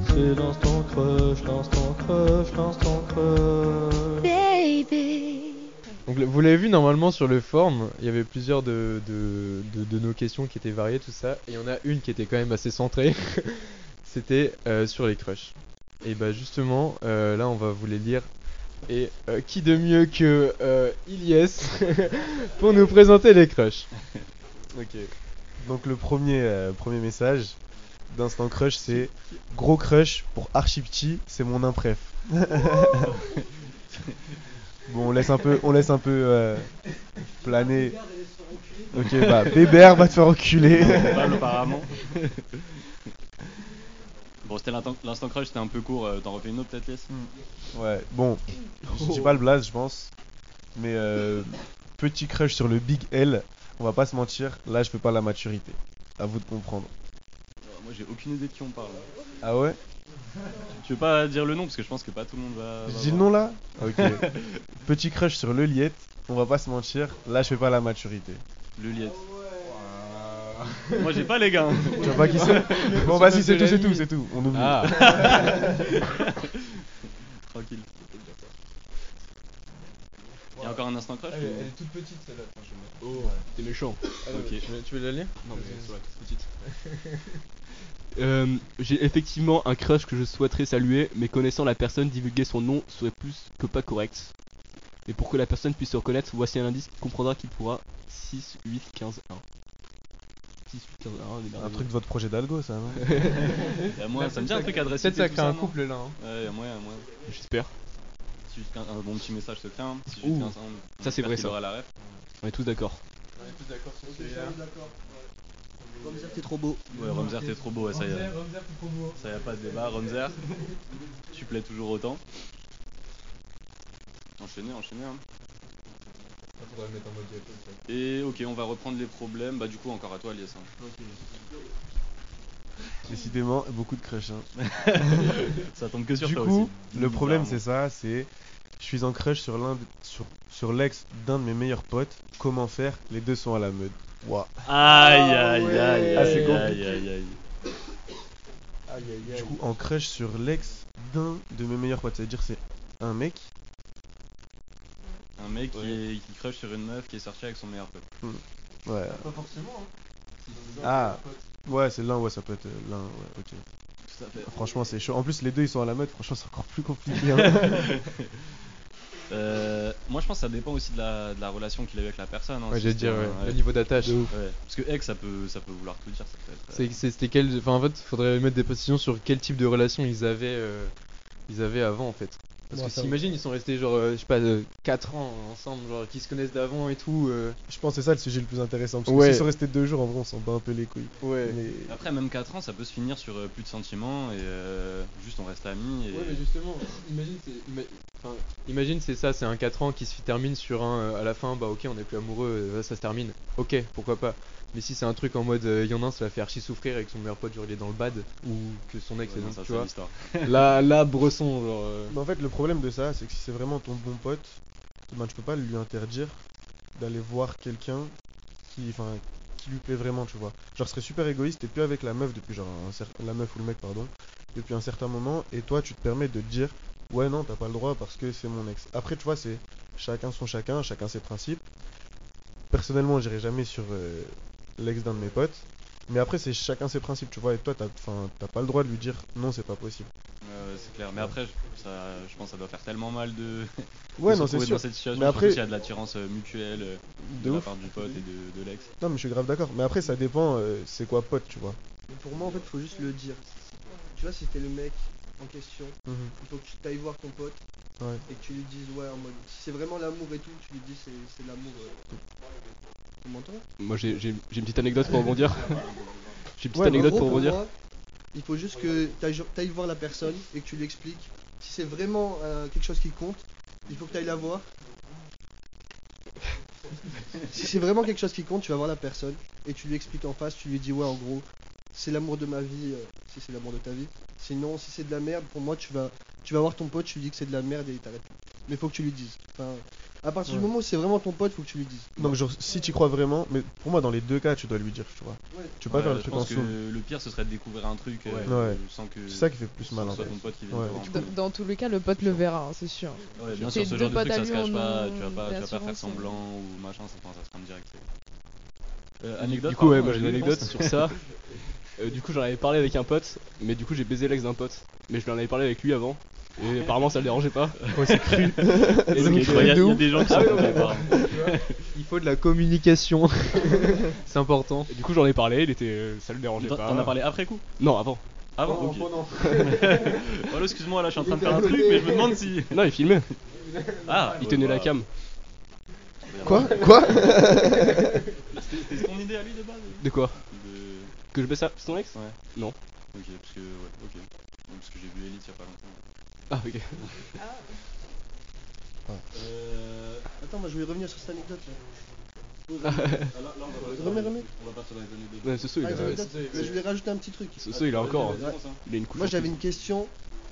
C'est l'instant crush, l'instant crush, l'instant crush. Donc vous l'avez vu normalement sur le forum, il y avait plusieurs de, de, de- de nos questions qui étaient variées, tout ça, et il y en a une qui était quand même assez centrée, [laughs] c'était euh, sur les crushs. Et bah justement, euh, là on va vous les lire. Et euh, qui de mieux que euh, Ilyes [laughs] pour nous présenter les crushs? [laughs] Ok. Donc le premier, euh, premier message d'Instant Crush, c'est Gros crush pour Archipti, c'est mon impréf. Bon, on laisse un peu, on laisse un peu euh, planer. Ok, bah Bébert va te faire enculer. Coupable, apparemment. bon, c'était l'instant crush, c'était un peu court. euh, T'en refais une autre, peut-être, Lies? Ouais, bon, je dis pas le blaze, je pense. Mais euh, petit crush sur le Big L, on va pas se mentir, là je fais pas la maturité. À vous de comprendre. Moi, j'ai aucune idée de qui on parle. Ah ouais? Tu veux pas dire le nom parce que je pense que pas tout le monde va. Je va dis le voir. nom là [laughs] Ok. Petit crush sur le Liette, on va pas se mentir, là je fais pas la maturité. Le Liette. Moi, j'ai pas les gars. hein. Tu vois pas qui c'est [laughs] Bon vas-y c'est tout, c'est tout, c'est tout. On oublie. Ah [laughs] Tranquille. Il y a encore un instant crush ou- est toute petite celle-là, franchement. Oh, t'es méchant. Ok. Tu veux, tu veux la lire? Non, mais sur la toute petite. [laughs] Euh, J'ai effectivement un crush que je souhaiterais saluer, mais connaissant la personne, divulguer son nom serait plus que pas correct. Et pour que la personne puisse se reconnaître, voici un indice qui comprendra qu'il pourra 6, 8, 15, 1. 6, 8, 15, 1, Un truc de votre projet d'algo ça, non? [laughs] Moyen, ça me dit un truc adressé. Peut-être ça crée un couple là. hein. Ouais, il y a moyen, il y a moyen. J'espère. Si juste un, un bon petit message se hein. si juste Ouh. 15 ans, Ça, c'est vrai, ça. aura la ref. On est tous d'accord. On est tous d'accord sur est d'accord. Ça, t'es trop beau. Ouais, Romzer, t'es trop beau, ouais, ça y est. Ça y a pas de débat, Romzer. [laughs] tu plais toujours autant. Enchaîner, enchaîner. Hein. Faudrait le mettre en mode diapo, ça. Et ok, on va reprendre les problèmes. Bah, du coup, encore à toi, Alias. hein. Décidément, beaucoup de crush. hein. [laughs] Ça tombe que sur Du toi coup, aussi. le problème c'est ça, c'est je suis en crush sur l'un de- sur, sur l'ex d'un de mes meilleurs potes. Comment faire? Les deux sont à la mode. Waouh. Aïe, aïe, aïe, aïe, Ah, c'est aïe, compliqué. aïe, aïe. Aïe aïe Du coup, en crush sur l'ex d'un de mes meilleurs potes, c'est-à-dire c'est un mec. Un mec qui, est, qui crush sur une meuf qui est sortie avec son meilleur pote. Ouais. Pas forcément, hein. Ah. Ouais, c'est l'un, ouais, ça peut être euh, l'un, ouais, ok. Ça fait. Franchement, c'est chaud. En plus, les deux ils sont à la mode. Franchement, c'est encore plus compliqué. hein. [laughs] Euh, moi, je pense que ça dépend aussi de la, de la relation qu'il a eu avec la personne. hein, Ouais, si j'allais c'était dire, un- ouais, ouais. le niveau d'attache. Ouais, Parce que ex, ça peut, ça peut vouloir tout dire. Ça peut être. euh, C'est- c'est- C'était quel. Enfin, en fait, faudrait mettre des précisions sur quel type de relation ils avaient, euh, ils avaient avant, en fait. Parce que s'imagine, ils sont restés genre, euh, je sais pas, 4 ans ensemble, genre, qui se connaissent d'avant et tout. euh, Je pense que c'est ça le sujet le plus intéressant. Parce que Ouais. s'ils sont restés deux jours, en vrai, on s'en bat un peu les couilles. Ouais. Mais Après, même 4 ans, ça peut se finir sur euh, plus de sentiments et euh, juste on reste amis. Et... Ouais, mais justement, imagine, c'est ima- enfin, imagine c'est ça, c'est un 4 ans qui se termine sur un euh, à la fin, bah ok, on est plus amoureux, euh, ça se termine. Ok, pourquoi pas. Mais si c'est un truc en mode, il y en a un, ça l'a fait archi souffrir et que son meilleur pote, genre, il est dans le bad, ou que son ex Ouais, est non, dans, ça, tu c'est vois. l'histoire. [laughs] Là, là, Bresson, genre. euh, Mais en fait, le problème de ça, c'est que si c'est vraiment ton bon pote, ben, tu peux pas lui interdire d'aller voir quelqu'un qui, enfin, qui lui plaît vraiment, tu vois. Genre, ce serait super égoïste, t'es plus avec la meuf depuis genre un cer- la meuf ou le mec, pardon, depuis un certain moment, et toi, tu te permets de te dire, ouais, non, t'as pas le droit parce que c'est mon ex. Après, tu vois, c'est chacun son chacun, chacun ses principes. Personnellement, j'irai jamais sur euh, l'ex d'un de mes potes. Mais après, c'est chacun ses principes, tu vois. Et toi, t'as, pas le droit de lui dire non, c'est pas possible. Ouais, ouais, c'est clair. Mais après, je, ça, je pense que ça doit faire tellement mal de, [laughs] Ouais, de non, c'est retrouver sûr. dans cette situation. Mais après- s'il y a de l'attirance euh, mutuelle euh, de, De la part du pote et de, de l'ex. Non, mais je suis grave d'accord. Mais après, ça dépend, euh, c'est quoi pote, tu vois. Mais Pour moi, en fait, faut juste le dire. Tu vois, si t'es le mec en question, Mhm. il faut que tu t'ailles voir ton pote Ouais. et que tu lui dises, ouais, en mode, si c'est vraiment l'amour et tout, tu lui dis, c'est c'est l'amour. euh. Moi j'ai une petite anecdote pour rebondir. [laughs] J'ai une petite Ouais, anecdote gros, pour pour rebondir. moi, il faut juste que tu ailles voir la personne et que tu lui expliques. Si c'est vraiment euh, quelque chose qui compte, il faut que tu ailles la voir. [laughs] si c'est vraiment quelque chose qui compte, tu vas voir la personne et tu lui expliques en face, tu lui dis ouais en gros, c'est l'amour de ma vie, euh, si c'est l'amour de ta vie. Sinon, si c'est de la merde, pour moi, tu vas, tu vas voir ton pote, tu lui dis que c'est de la merde et il t'arrête. Mais faut que tu lui dises. Enfin, à partir Ouais. du moment où c'est vraiment ton pote, faut que tu lui dises. Donc, genre, si tu crois vraiment, mais pour moi, dans les deux cas, tu dois lui dire, tu vois. Ouais. Tu peux pas Ouais, faire le truc en pense que sourd. le pire, ce serait de découvrir un truc euh, Ouais. sans que. C'est ça qui fait plus mal, en fait. ton pote qui vient Ouais. te voir en Dans, tous les cas, le pote le verra, hein, c'est sûr. Ouais, bien sûr, ce deux genre de truc, ça se cache pas. en- Tu vas pas, tu vas pas faire semblant ou machin, ça, ça se prend direct. c'est- Euh, anecdote Du coup, ouais, moi j'ai une euh, anecdote sur ça. [laughs] Euh, du coup, j'en avais parlé avec un pote, mais du coup, j'ai baisé l'ex d'un pote. Mais je lui en avais parlé avec lui avant. Et apparemment, ça le dérangeait pas. Ouais, c'est cru. [laughs] Et donc, Il y, a- il y a de des gens qui Ah. Il faut de la communication. [laughs] c'est important. Et du coup, j'en ai parlé, il était, euh, ça le dérangeait T'en pas. t'en as parlé après coup? Non, avant. Avant ok. pendant. [laughs] Oh là, excuse-moi, là je suis en train de faire un truc, mais je me demande si. Non, il filmait. Ah Il ouais, tenait la cam. Quoi? Quoi? C'était ton idée à lui de base De quoi? De... Que je baisse ça son ex? Ouais. Non. Ok, parce que. Ouais, ok. Parce que j'ai vu Elite il y a pas longtemps. Ah, ok. Euh. Attends, moi je vais revenir sur cette anecdote. là. Ah, Remets, remets. On va partir dans les années Ouais, ce saut, il Ah, a. les anecdotes. Mais je voulais rajouter un petit truc. Ce saut, il a encore. Hein. Il a une couche. Moi en j'avais plus. une question.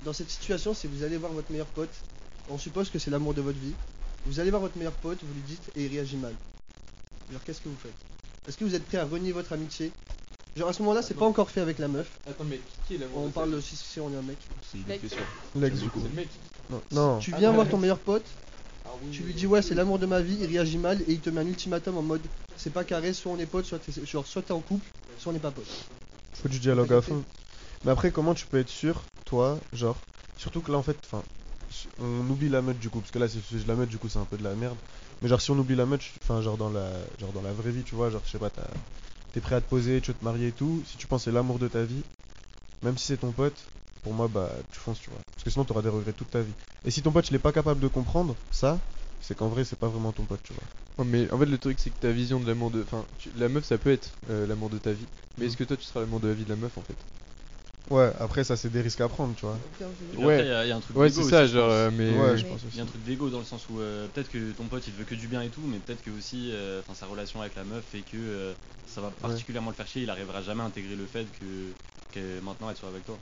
Dans cette situation, si vous allez voir votre meilleur pote, on suppose que c'est l'amour de votre vie. Vous allez voir votre meilleur pote, vous lui dites et il réagit mal. Alors qu'est-ce que vous faites? Est-ce que vous êtes prêt à renier votre amitié Genre à ce moment-là, c'est pas encore fait avec la meuf. Attends, mais qui est l'amour On parle de si, si on est un mec. C'est une question. L'ex, du coup. vie C'est le mec. Non. non. Tu Ah, viens ouais. voir ton meilleur pote, Ah oui, tu lui dis ouais c'est l'amour de ma vie, il réagit mal et il te met un ultimatum en mode c'est pas carré, soit on est pote, soit t'es genre soit t'es en couple, soit on n'est pas pote. Faut du dialogue à fond. Mais après, comment tu peux être sûr, toi, genre, surtout que là en fait, enfin, on oublie la meute du coup, parce que là, c'est c'est- la meute du coup, c'est un peu de la merde. Mais genre, si on oublie la meute, enfin, genre dans la, genre dans la vraie vie, tu vois, genre, je sais pas, t'as- t'es prêt à te poser, tu veux te marier et tout. Si tu penses que c'est l'amour de ta vie, même si c'est ton pote, pour moi, bah, tu fonces, tu vois. Parce que sinon, t'auras des regrets toute ta vie. Et si ton pote, il est pas capable de comprendre ça, c'est qu'en vrai, c'est pas vraiment ton pote, tu vois. Ouais, mais en fait, le truc, c'est que ta vision de l'amour de. Enfin, tu- la meuf, ça peut être euh, l'amour de ta vie. Mais est-ce que toi, tu seras l'amour de la vie de la meuf en fait? Ouais, après, ça, c'est des risques à prendre, tu vois. Puis Ouais. après, il y a- il y, a un truc Ouais, d'ego c'est ça, aussi, je genre. pense. euh, mais. Ouais, je pense Il aussi. y a un truc d'ego dans le sens où euh, peut-être que ton pote il veut que du bien et tout, mais peut-être que aussi euh, enfin, sa relation avec la meuf fait que euh, ça va particulièrement le faire chier, il arrivera jamais à intégrer le fait que, que maintenant elle soit avec toi.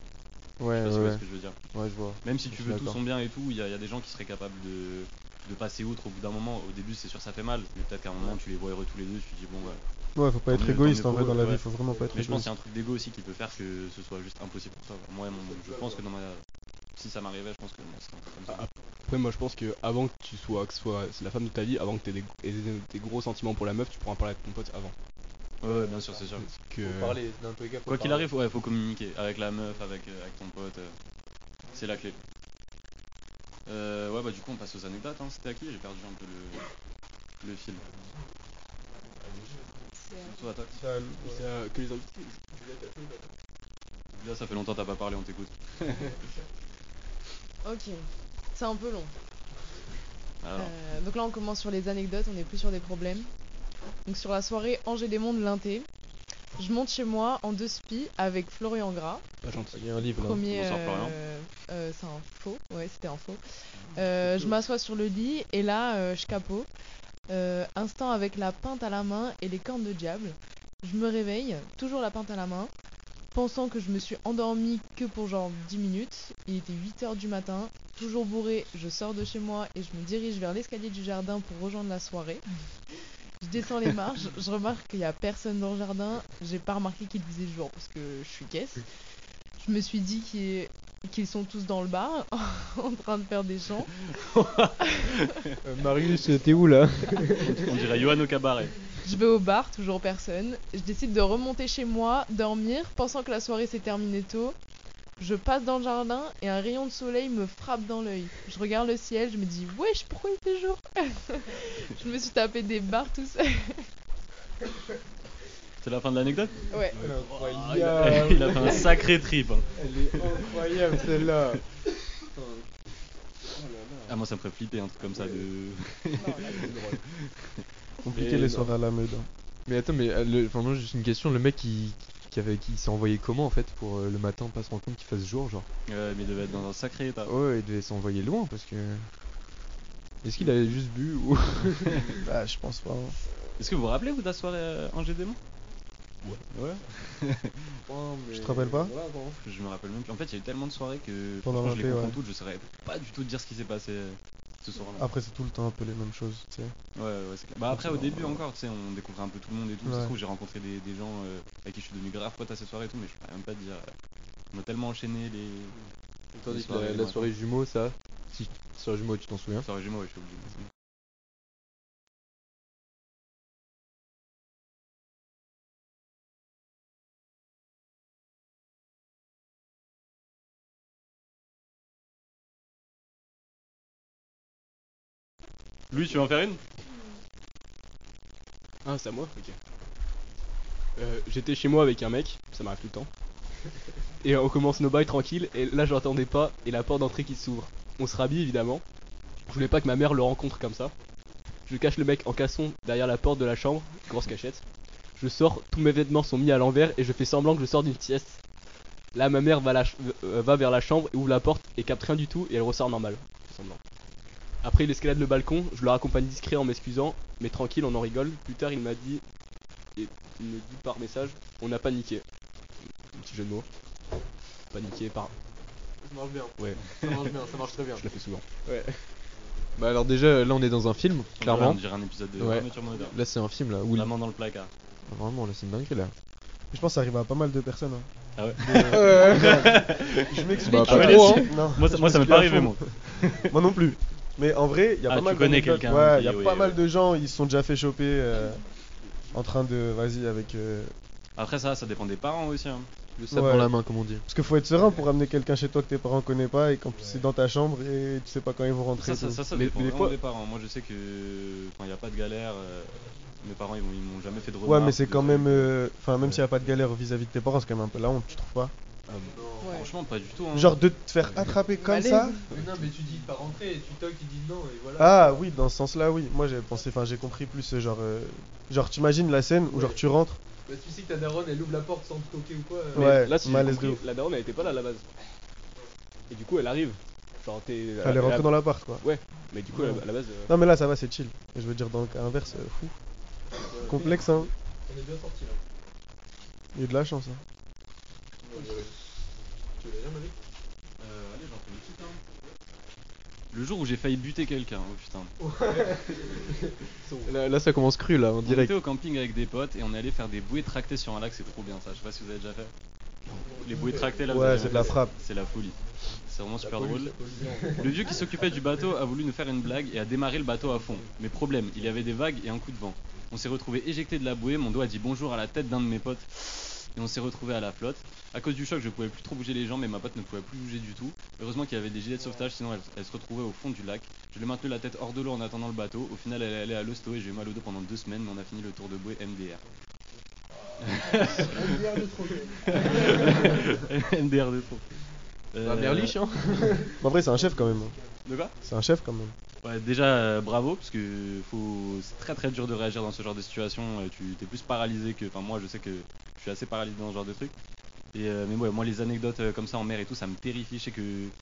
Ouais, Je sais pas si ouais, tu vois ouais. ce que je veux dire. Ouais, je vois. Même si tu suis veux tout d'accord. son bien et tout, il y, a il y a des gens qui seraient capables de, de passer outre au bout d'un moment. Au début, c'est sûr, ça fait mal, mais peut-être qu'à un moment tu les vois heureux tous les deux, tu te dis bon, ouais. Ouais, faut pas être égoïste en vrai dans la vie, faut vraiment pas être Mais je pense qu'il y égoïste. a un truc d'ego aussi qui peut faire que ce soit juste impossible pour toi. Moi, mon- je pense que dans ma. Si ça m'arrivait, je pense que moi, c'est un peu comme ça. Après, moi, je pense que avant que tu sois, que soit c'est la femme de ta vie, avant que tu aies des, gros sentiments pour la meuf, tu pourras en parler avec ton pote avant. Ouais, ouais, bien sûr, c'est sûr. Que... Faut parler, dans tous les cas, faut Quoi qu'il arrive, ouais, faut communiquer avec la meuf, avec, euh, avec ton pote. euh, c'est la clé. Euh, ouais, bah du coup, on passe aux anecdotes. Hein. C'était à qui? J'ai perdu un peu le, le fil. Ça, ouais. C'est, euh, que les invités. Là, ça fait longtemps que t'as pas parlé, on t'écoute. [laughs] Ok, c'est un peu long. Alors, Euh, donc là, on commence sur les anecdotes, on est plus sur des problèmes. Donc sur la soirée Angers des Mondes Linté, je monte chez moi en deux spi avec Florian Gras. Pas gentil. Il y a un livre là. Premier, Bonsoir, euh, Florian. euh, c'est un faux, ouais, c'était un faux. Euh, je m'assois sur le lit et là, euh, je capo. Euh, instant avec la pinte à la main et les cornes de diable. Je me réveille, toujours la pinte à la main, pensant que je me suis endormie que pour genre 10 minutes. Il était 8h du matin, toujours bourré, je sors de chez moi et je me dirige vers l'escalier du jardin pour rejoindre la soirée. Je descends les marches, [laughs] je remarque qu'il n'y a personne dans le jardin. J'ai pas remarqué qu'il faisait jour parce que je suis caisse. Je me suis dit qu'ils qu'ils sont tous dans le bar [laughs] en train de faire des chants. Euh, Marius, t'es où là on dirait Johan au cabaret. Je vais au bar, toujours personne. Je décide de remonter chez moi, dormir, pensant que la soirée s'est terminée tôt. Je passe dans le jardin et un rayon de soleil me frappe dans l'œil. Je regarde le ciel, je me dis wesh, pourquoi il fait jour [laughs] Je me suis tapé des barres tout seul. C'est la fin de l'anecdote Ouais. Ah, il, a, il a fait un sacré trip. hein. Elle est incroyable celle-là. [laughs] Ah, moi, ça me ferait flipper un truc comme ça de. [laughs] Compliqué les non. soirées à la mode. hein. Mais attends, mais euh, le... enfin, moi, juste une question. Le mec qui, qui, avait... qui s'est envoyé comment en fait pour euh, le matin pas se rendre compte qu'il fasse jour genre Ouais, mais il devait être dans un sacré état. Ouais, il devait s'envoyer loin parce que. Est-ce qu'il avait juste bu ou. [laughs] Bah, je pense pas. hein. Est-ce que vous vous rappelez, vous, de la soirée euh, Angers Démon? Ouais. Ouais. [laughs] Tu te rappelles pas Je me rappelle même plus. En fait, il y a eu tellement de soirées que Pendant je les ouais. toutes. Je saurais pas du tout dire ce qui s'est passé euh, ce soir-là. Après, c'est tout le temps un peu les mêmes choses, tu sais. Ouais, ouais, c'est clair. Bah après, au début encore, tu sais, on découvrait un peu tout le monde et tout. Ça se trouve, j'ai rencontré des, des gens euh, avec qui je suis devenu grave pote à cette soirée et tout, mais je pourrais même pas te dire. euh, on a tellement enchaîné les. Tandis que soirées, la, la soirée jumeau, ça. Si, soirée jumeau, tu t'en souviens Soirée jumeaux, ouais, je suis obligé. Lui, tu veux en faire une? Ah, c'est à moi Ok. Euh, J'étais chez moi avec un mec, ça m'arrive tout le temps. [laughs] Et on commence nos bails tranquille, et là je l'entendais pas, et la porte d'entrée qui s'ouvre. On se rhabille évidemment. Je voulais pas que ma mère le rencontre comme ça. Je cache le mec en casson derrière la porte de la chambre, grosse cachette. Je sors, tous mes vêtements sont mis à l'envers et je fais semblant que je sors d'une sieste. Là ma mère va, la euh, va vers la chambre et ouvre la porte et capte rien du tout et elle ressort normal. Je fais semblant. Après il escalade le balcon, je le raccompagne discret en m'excusant, mais tranquille on en rigole. Plus tard il m'a dit, et il me dit par message, on a paniqué. Un petit jeu de mots. Paniqué par... Ça marche bien. Ouais, Ça marche bien, ça marche très bien. je le fais souvent. Bah alors déjà, là on est dans un film, On clairement. dirait un épisode de Ouais. Là c'est un film là où il... La main dans le placard. Vraiment là c'est une dinguerie là. Je pense que ça arrive à pas mal de personnes. hein. Ah ouais [laughs] Je m'explique. Bah, hein. Moi, ça, je moi, ça m'est pas arrivé, moi. Moi non plus. Mais en vrai, il y a Ah, pas tu mal connais d'anecdotes. quelqu'un Ouais, qui- il y a oui, pas oui. mal de gens, ils se sont déjà fait choper euh, en train de. Vas-y, avec. euh, Après, ça, ça dépend des parents aussi. Hein. Le Ouais. dans la main comme on dit. Parce qu'il faut être serein pour amener quelqu'un chez toi que tes parents connaissent pas et qu'en plus c'est dans ta chambre et tu sais pas quand ils vont rentrer. Ça, et ça, tout. ça, ça Mais- dépend mais des vraiment fois- des parents. Moi, je sais que quand il n'y a pas de galère, euh, mes parents, ils m'ont ils m'ont jamais fait de remarques. Ouais, mais c'est quand même. euh, Enfin, même Ouais. s'il n'y a pas de galère vis-à-vis de tes parents, c'est quand même un peu la honte, tu trouves pas? Ah. Ouais. Franchement, pas du tout. Hein. Genre de te faire attraper comme ça Mais non mais tu dis pas rentrer, tu toques, tu dis non et voilà. Ah oui, dans ce sens-là, oui. Moi j'ai pensé, enfin j'ai compris plus euh, genre. euh, Genre, t'imagines la scène où genre Ouais. tu rentres. Bah tu sais que ta daronne elle ouvre la porte sans te toquer ou quoi. Mais Ouais, là, si malaise compris, la daronne elle était pas là à la base. Et du coup elle arrive. Genre t'es... Elle est rentrée dans l'appart quoi. Mais du coup à la- à la base... euh, Non, mais là ça va, c'est chill. Et je veux dire, dans le cas inverse, euh, fou. Complexe, hein. On est bien sorti là. Il y a eu de la chance, hein. Le jour où j'ai failli buter quelqu'un, oh putain. [laughs] là, là, ça commence cru là, en On direct. était au camping avec des potes et on est allé faire des bouées tractées sur un lac, c'est trop bien ça. Je sais pas si vous avez déjà fait. Les bouées tractées là. Ouais, c'est de la frappe. C'est la folie. C'est vraiment super drôle. Le vieux qui s'occupait du bateau a voulu nous faire une blague et a démarré le bateau à fond. Mais problème, il y avait des vagues et un coup de vent. On s'est retrouvé éjecté de la bouée, mon dos a dit bonjour à la tête d'un de mes potes et on s'est retrouvé à la flotte. À cause du choc, je pouvais plus trop bouger les jambes et ma pote ne pouvait plus bouger du tout. Heureusement qu'il y avait des gilets de sauvetage, sinon elle, elle se retrouvait au fond du lac. Je l'ai maintenu la tête hors de l'eau en attendant le bateau. Au final, elle est allée à l'hosto et j'ai eu mal au dos pendant deux semaines, mais on a fini le tour de bouée MDR. [laughs] MDR de trop. Bah, Euh, Merlich, hein En vrai, c'est un chef quand même. hein. De quoi? C'est un chef quand même. Ouais, déjà euh, bravo parce que faut c'est très très dur de réagir dans ce genre de situation. euh, tu t'es plus paralysé que enfin moi je sais que je suis assez paralysé dans ce genre de truc. Et euh, mais ouais, moi les anecdotes euh, comme ça en mer et tout ça me terrifie. Je sais que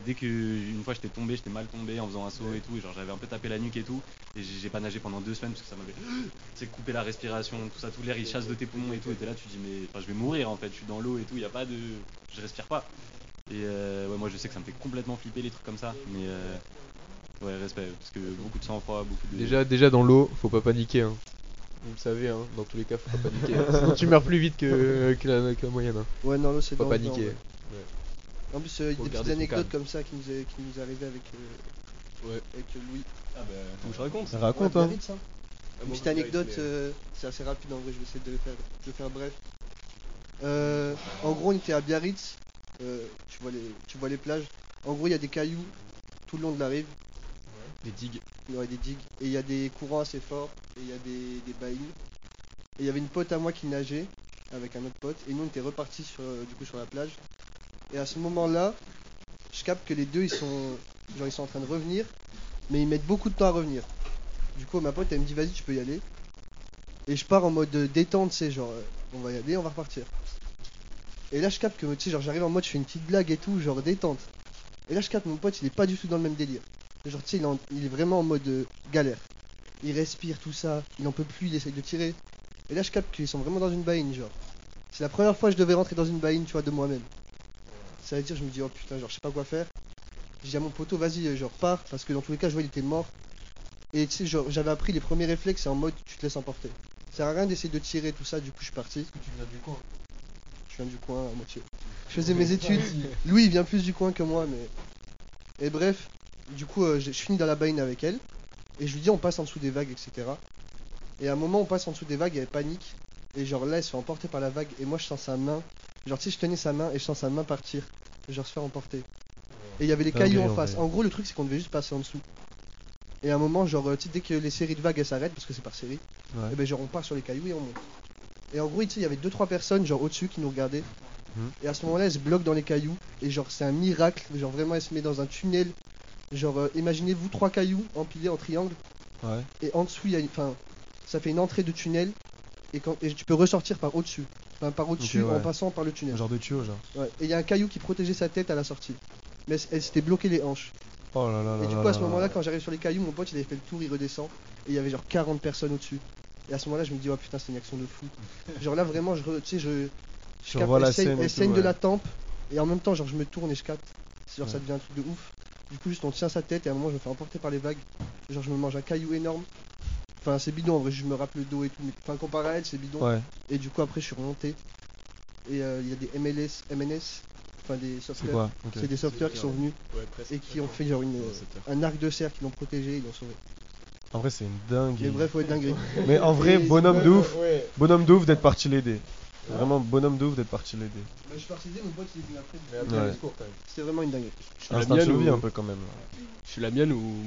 dès que une fois j'étais tombé, j'étais mal tombé en faisant un saut et tout, et genre j'avais un peu tapé la nuque et tout et j'ai pas nagé pendant deux semaines parce que ça m'avait [gasps] c'est coupé la respiration, tout ça, tout l'air il chasse de tes poumons et tout. Et t'es là tu dis mais enfin je vais mourir en fait, je suis dans l'eau et tout, y a pas de je respire pas. Et euh, ouais moi je sais que ça me fait complètement flipper les trucs comme ça, mais euh, Ouais, respect, parce que beaucoup de sang-froid, beaucoup de. Déjà, déjà dans l'eau, faut pas paniquer. Hein. Vous le savez, hein, dans tous les cas, faut pas paniquer. hein. [laughs] Sinon, tu meurs plus vite que, que, la, que la moyenne. Hein. Ouais, non, là c'est Faut pas paniquer. ouais. En plus, euh, il y a des petites anecdotes comme ça qui nous est, qui nous arrivé avec, euh, Ouais. avec euh, Louis. Ah bah. Faut que je raconte Ça raconte, Ouais, hein. Biarritz, hein. Ah, Une petite anecdote, mais- euh, c'est assez rapide en vrai, je vais essayer de le faire, de le faire bref. Euh, en gros, on était à Biarritz, euh, tu, vois les, tu vois les plages. En gros, il y a des cailloux tout le long de la rive, Des digues. aurait des digues, et il y a des courants assez forts, et il y a des, des. Et il y avait une pote à moi qui nageait avec un autre pote, et nous on était repartis sur, euh, du coup, sur la plage. Et à ce moment-là, je capte que les deux ils sont, genre, ils sont en train de revenir, mais ils mettent beaucoup de temps à revenir. Du coup, ma pote elle me dit vas-y, tu peux y aller. Et je pars en mode détente, c'est genre euh, on va y aller, on va repartir. Et là, je capte que tu sais, genre j'arrive en mode je fais une petite blague et tout, genre détente. Et là, je capte mon pote il est pas du tout dans le même délire. Genre, tu sais, il, en- il est vraiment en mode euh, galère. Il respire tout ça, il en peut plus, il essaye de tirer. Et là, je capte qu'ils sont vraiment dans une baïne, genre. C'est la première fois que je devais rentrer dans une baïne, tu vois, de moi-même. Ça veut dire, je me dis, oh putain, genre, je sais pas quoi faire. Dis à mon poteau, vas-y, euh, genre, pars, parce que dans tous les cas, je vois, il était mort. Et tu sais, genre, j'avais appris les premiers réflexes, c'est en mode, tu te laisses emporter. Ça sert à rien d'essayer de tirer tout ça, du coup, je suis parti. Tu viens du coin. Je viens du coin à moitié. Je faisais mes études. [laughs] Louis, il vient plus du coin que moi, mais. Et bref, du coup, euh, je finis dans la baïne avec elle. Et je lui dis, on passe en dessous des vagues, etc. Et à un moment, on passe en dessous des vagues, elle panique. Et genre là, elle se fait emporter par la vague. Et moi, je sens sa main. Genre, tu sais, je tenais sa main et je sens sa main partir. Et genre se faire emporter. Et il y avait les cailloux en face. En gros, le truc, c'est qu'on devait juste passer en dessous. Et à un moment, genre, euh, tu sais, dès que les séries de vagues elles s'arrêtent, parce que c'est par série, Ouais. et ben genre on part sur les cailloux et on monte. Et en gros, tu sais, il y avait 2-3 personnes, genre au-dessus, qui nous regardaient. Mhm. Et à ce moment-là, elle se bloque dans les cailloux. Et genre, c'est un miracle. Genre, vraiment, elle se met dans un tunnel. Genre, euh, imaginez-vous trois cailloux empilés en triangle. Ouais. Et en dessous, il y a une. Enfin, ça fait une entrée de tunnel. Et, quand... et tu peux ressortir par au-dessus. Enfin, par au-dessus Ok, ouais. en passant par le tunnel. Un genre de tuyau, genre. Ouais. Et il y a un caillou qui protégeait sa tête à la sortie. Mais elle- s'était bloqué les hanches. Oh là là là Et du là coup, à ce là moment-là, là. quand j'arrive sur les cailloux, mon pote il avait fait le tour, il redescend. Et il y avait genre 40 personnes au-dessus. Et à ce moment-là, je me dis, oh putain, c'est une action de fou. [laughs] genre là, vraiment, je, re- tu sais, je. je Tu capte, revois la elle saigne, scène et elle tout, saigne de ouais. la tempe. Et en même temps, genre, je me tourne et je capte. C'est Genre, ça devient un truc de ouf. Du coup, juste on tient sa tête et à un moment, je me fais emporter par les vagues. Genre, je me mange un caillou énorme. Enfin, c'est bidon en vrai, je me rappelle le dos et tout. Mais enfin, comparé à elle, c'est bidon. Ouais. Et du coup, après, je suis remonté. Et euh, il y a des MLS, MNS, enfin des C'est sauveteurs. C'est des sauveteurs qui sont venus Ouais, presque. et qui ont fait genre une, un arc de cerf, qui l'ont protégé, ils l'ont sauvé. En vrai, c'est une dingue. Mais bref, ouais, dinguerie. Mais en vrai, Et- [laughs] bonhomme de ouf. Ouais. Bonhomme de ouf d'être parti l'aider. Vraiment bonhomme de ouf d'être parti l'aider. Bah, je suis parti mon pote il est venu après. Mais après, Ouais. le secours quand même. C'était vraiment une dinguerie. Je suis la Instinct de mienne survie ou- un peu quand même. Je suis la mienne ou.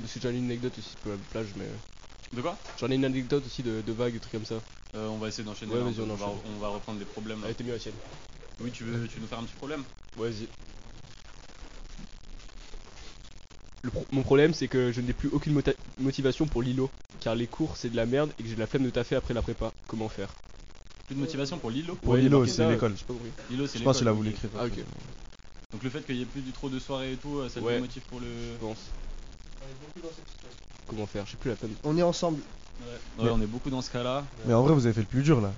Parce que j'en ai une anecdote aussi pour la plage, mais. De quoi? J'en ai une anecdote aussi de, de vagues, des trucs comme ça. Euh, On va essayer d'enchaîner. Ouais, là, vas-y, on va, enchaîne. on va reprendre les problèmes. là. Elle était mieux la sienne. Oui, tu veux, tu veux nous faire un petit problème? Vas-y. Le pro- mon problème, c'est que je n'ai plus aucune mota- motivation pour l'îlot, car les cours c'est de la merde et que j'ai de la flemme de taffer après la prépa. Comment faire? Plus de motivation pour Lilo Pour Ouais, Lilo, c'est l'école. Lilo, c'est Je pense qu'il a l'école, voulu écrire. Ah, ok. Donc le fait qu'il y ait plus du trop de soirées et tout, euh, ça te Ouais. motive pour le. Je pense. Comment faire? J'ai plus la. On est ensemble. Ouais, Ouais, on est beaucoup dans ce cas-là. Mais en vrai, vous avez fait le plus dur là.